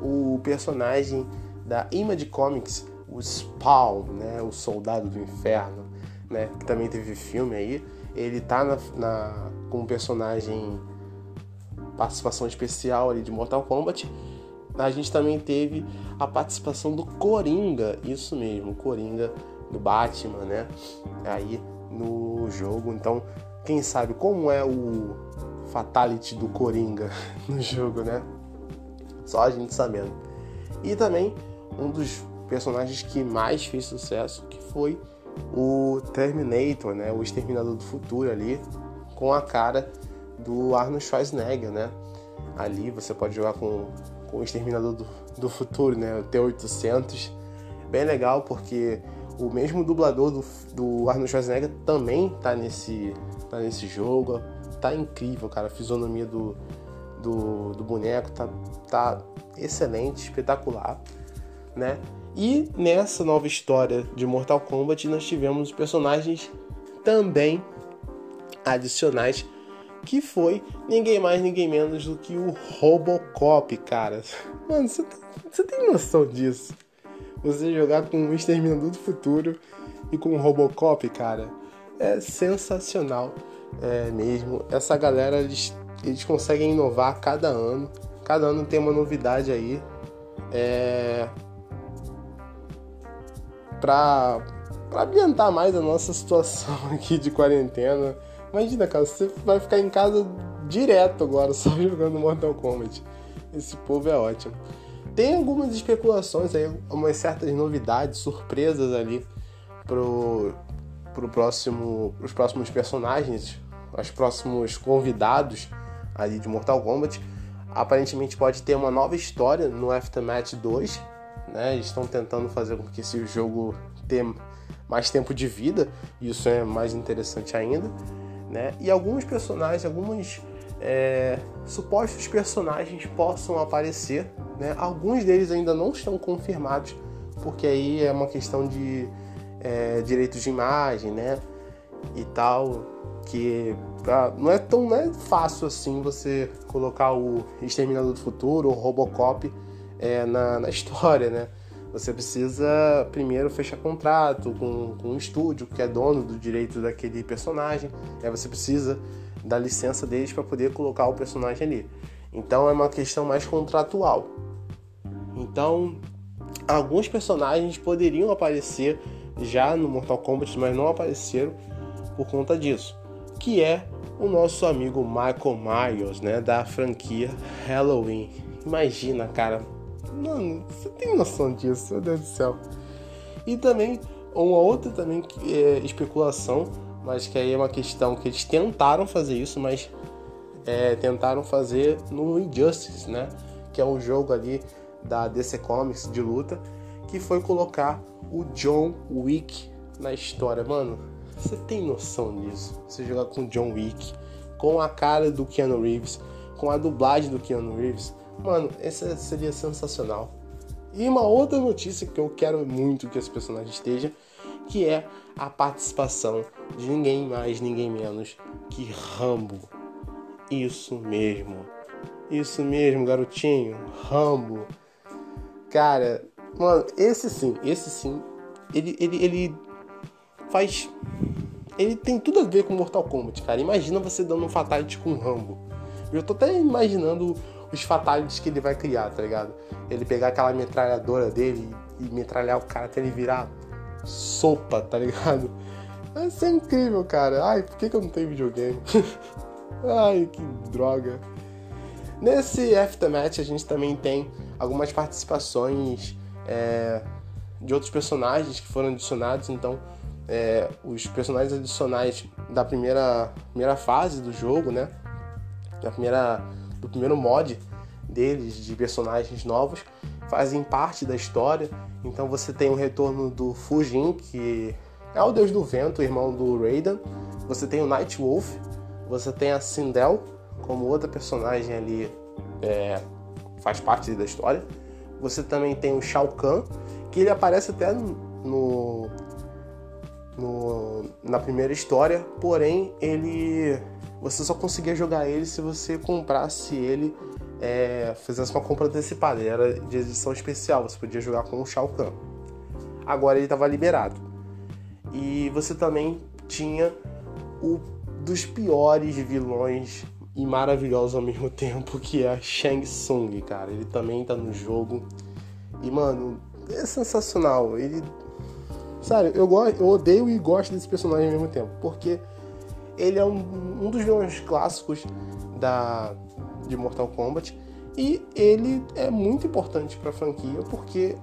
o personagem da Image Comics, o Spawn, né, o Soldado do Inferno, né, que também teve filme aí. Ele tá na, na como personagem participação especial ali de Mortal Kombat. A gente também teve a participação do Coringa, isso mesmo, Coringa do Batman, né? Aí no jogo. Então, quem sabe como é o fatality do Coringa no jogo, né? Só a gente sabendo. E também um dos personagens que mais fez sucesso, que foi o Terminator, né? O Exterminador do Futuro ali, com a cara do Arnold Schwarzenegger, né? Ali você pode jogar com, com o Exterminador do, do Futuro, né? O T-800. Bem legal porque O mesmo dublador do, do Arnold Schwarzenegger também tá nesse, tá nesse jogo. Tá incrível, cara. A fisionomia do, do, do boneco tá, tá excelente, espetacular, né? E nessa nova história de Mortal Kombat nós tivemos personagens também adicionais que foi ninguém mais, ninguém menos do que o Robocop, cara. Mano, você tem noção disso? Você jogar com o Exterminador do Futuro e com o Robocop, cara, é sensacional é mesmo. Essa galera, eles, eles conseguem inovar cada ano. Cada ano tem uma novidade aí. É... Pra ambientar mais a nossa situação aqui de quarentena Imagina, cara, você vai ficar em casa direto agora, só jogando Mortal Kombat. Esse povo é ótimo. Tem algumas especulações aí, umas certas novidades, surpresas ali pro, pro próximo, os próximos personagens, os próximos convidados ali de Mortal Kombat. Aparentemente pode ter uma nova história no Aftermath 2, né? Estão tentando fazer com que esse jogo tenha mais tempo de vida, isso é mais interessante ainda né? E alguns personagens, alguns é, supostos personagens possam aparecer, né? Alguns deles ainda não estão confirmados, porque aí é uma questão de é, direitos de imagem, né? E tal, que não é tão não é fácil assim você colocar o Exterminador do Futuro ou Robocop é, na, na história, né? Você precisa primeiro fechar contrato com, com um estúdio que é dono do direito daquele personagem. Aí você precisa da licença deles para poder colocar o personagem ali. Então é uma questão mais contratual. Então, alguns personagens poderiam aparecer já no Mortal Kombat, mas não apareceram por conta disso. Que é o nosso amigo Michael Myers, né, da franquia Halloween. Imagina, cara, Mano, você tem noção disso, meu Deus do céu. E também, uma outra também é especulação, mas que aí é uma questão que eles tentaram fazer isso, mas é, tentaram fazer no Injustice, né? Que é um jogo ali da DC Comics de luta, que foi colocar o John Wick na história. Mano, você tem noção disso? Você jogar com o John Wick, com a cara do Keanu Reeves, com a dublagem do Keanu Reeves, Mano, essa seria sensacional. E uma outra notícia que eu quero muito que esse personagem esteja, que é a participação de ninguém mais, ninguém menos que Rambo. Isso mesmo. Isso mesmo, garotinho. Rambo. Cara, mano, esse sim, esse sim, ele, ele, ele faz. Ele tem tudo a ver com Mortal Kombat, cara. Imagina você dando um fatality com Rambo. Eu tô até imaginando os fatalities que ele vai criar, tá ligado? Ele pegar aquela metralhadora dele e metralhar o cara até ele virar sopa, tá ligado? Vai ser incrível, cara. Ai, por que, que eu não tenho videogame? Ai, que droga. Nesse Aftermath a gente também tem algumas participações é, de outros personagens que foram adicionados, então é, os personagens adicionais da primeira, primeira fase do jogo, né? Da primeira do primeiro mod deles, de personagens novos, fazem parte da história. Então você tem o retorno do Fujin, que é o deus do vento, irmão do Raiden. Você tem o Night Wolf, você tem a Sindel, como outra personagem ali, é, faz parte da história. Você também tem o Shao Kahn, que ele aparece até no, no na primeira história, porém ele você só conseguia jogar ele se você comprasse ele, é, fizesse uma compra antecipada. Ele era de edição especial, você podia jogar com o Shao Kahn. Agora ele estava liberado. E você também tinha o dos piores vilões e maravilhosos ao mesmo tempo, que é a Shang Tsung, cara. Ele também tá no jogo. E, mano, é sensacional. Ele. Sério, eu, eu odeio e gosto desse personagem ao mesmo tempo. Porque ele é um, um dos vilões clássicos da, de Mortal Kombat e ele é muito importante para a franquia porque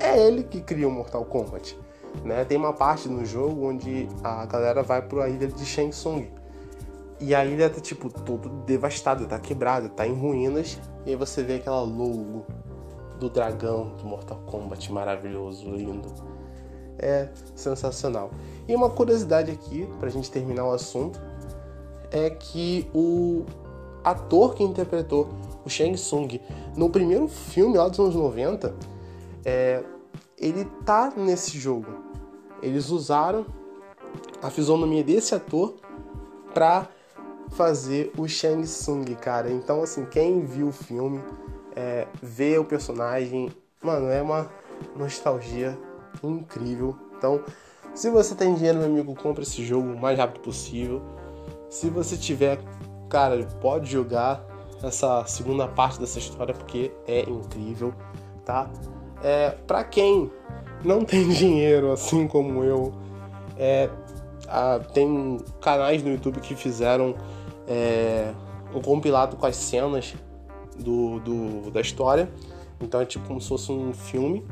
é ele que cria o Mortal Kombat. Né? Tem uma parte no jogo onde a galera vai para a ilha de Shang Tsung. E a ilha tá tipo todo devastada, tá quebrada, tá em ruínas. E aí você vê aquela logo do dragão do Mortal Kombat maravilhoso, lindo. É sensacional. E uma curiosidade aqui, pra gente terminar o assunto, é que o ator que interpretou o Shang Tsung no primeiro filme lá dos anos 90, é, ele tá nesse jogo. Eles usaram a fisionomia desse ator pra fazer o Shang Tsung, cara. Então, assim, quem viu o filme, é, vê o personagem, mano, é uma nostalgia incrível. Então, se você tem dinheiro, meu amigo, compra esse jogo o mais rápido possível. Se você tiver, cara, pode jogar essa segunda parte dessa história porque é incrível, tá? É, para quem não tem dinheiro, assim como eu, é, a, tem canais no YouTube que fizeram é, um compilado com as cenas do, do, da história. Então é tipo como se fosse um filme.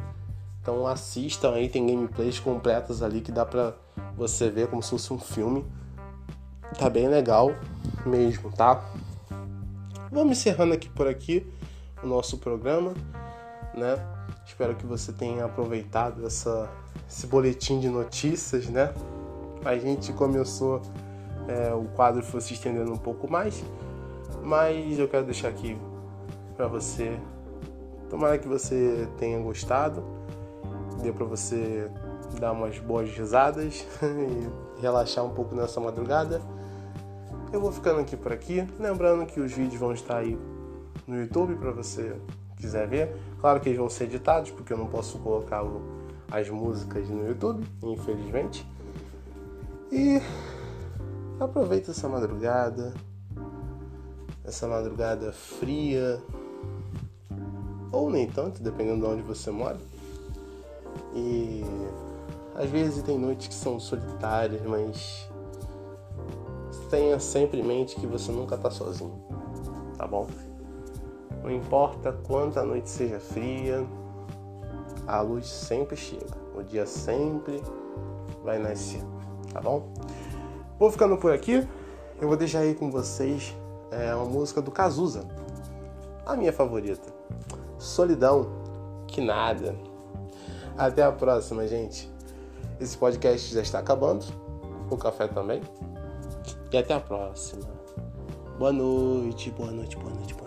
Então assistam aí, tem gameplays completas ali que dá pra você ver como se fosse um filme. Tá bem legal mesmo, tá? Vamos encerrando aqui por aqui o nosso programa, né? Espero que você tenha aproveitado essa, esse boletim de notícias, né? A gente começou, é, o quadro foi se estendendo um pouco mais, mas eu quero deixar aqui para você. Tomara que você tenha gostado, deu para você dar umas boas risadas e relaxar um pouco nessa madrugada. Eu vou ficando aqui por aqui, lembrando que os vídeos vão estar aí no YouTube para você quiser ver. Claro que eles vão ser editados, porque eu não posso colocar as músicas no YouTube, infelizmente. E aproveita essa madrugada, essa madrugada fria, ou nem tanto, dependendo de onde você mora. E às vezes tem noites que são solitárias, mas tenha sempre em mente que você nunca está sozinho, tá bom? Não importa quanto a noite seja fria, a luz sempre chega, o dia sempre vai nascer, tá bom? Vou ficando por aqui, eu vou deixar aí com vocês é, uma música do Cazuza, a minha favorita, Solidão, que nada. Até a próxima, gente. Esse podcast já está acabando, o café também. E até a próxima. Boa noite, boa noite, boa noite, boa noite.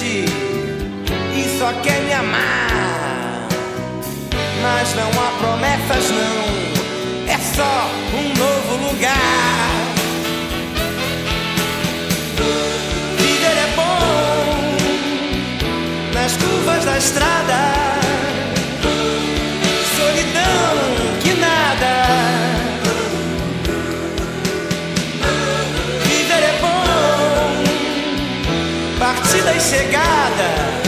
E só quer me amar. Mas não há promessas, não. É só um novo lugar. Viver é bom nas curvas da estrada. Chegada.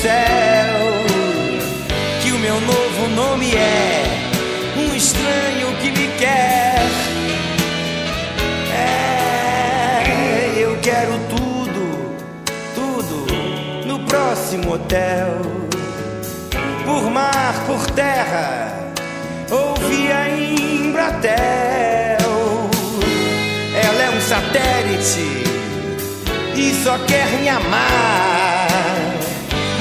céu que o meu novo nome é um estranho que me quer. É, eu quero tudo, tudo no próximo hotel, por mar, por terra ou via Embratel. Ela é um satélite e só quer me amar.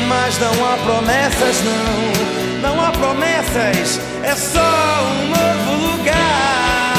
Mas não há promessas, não. Não há promessas, é só um novo lugar.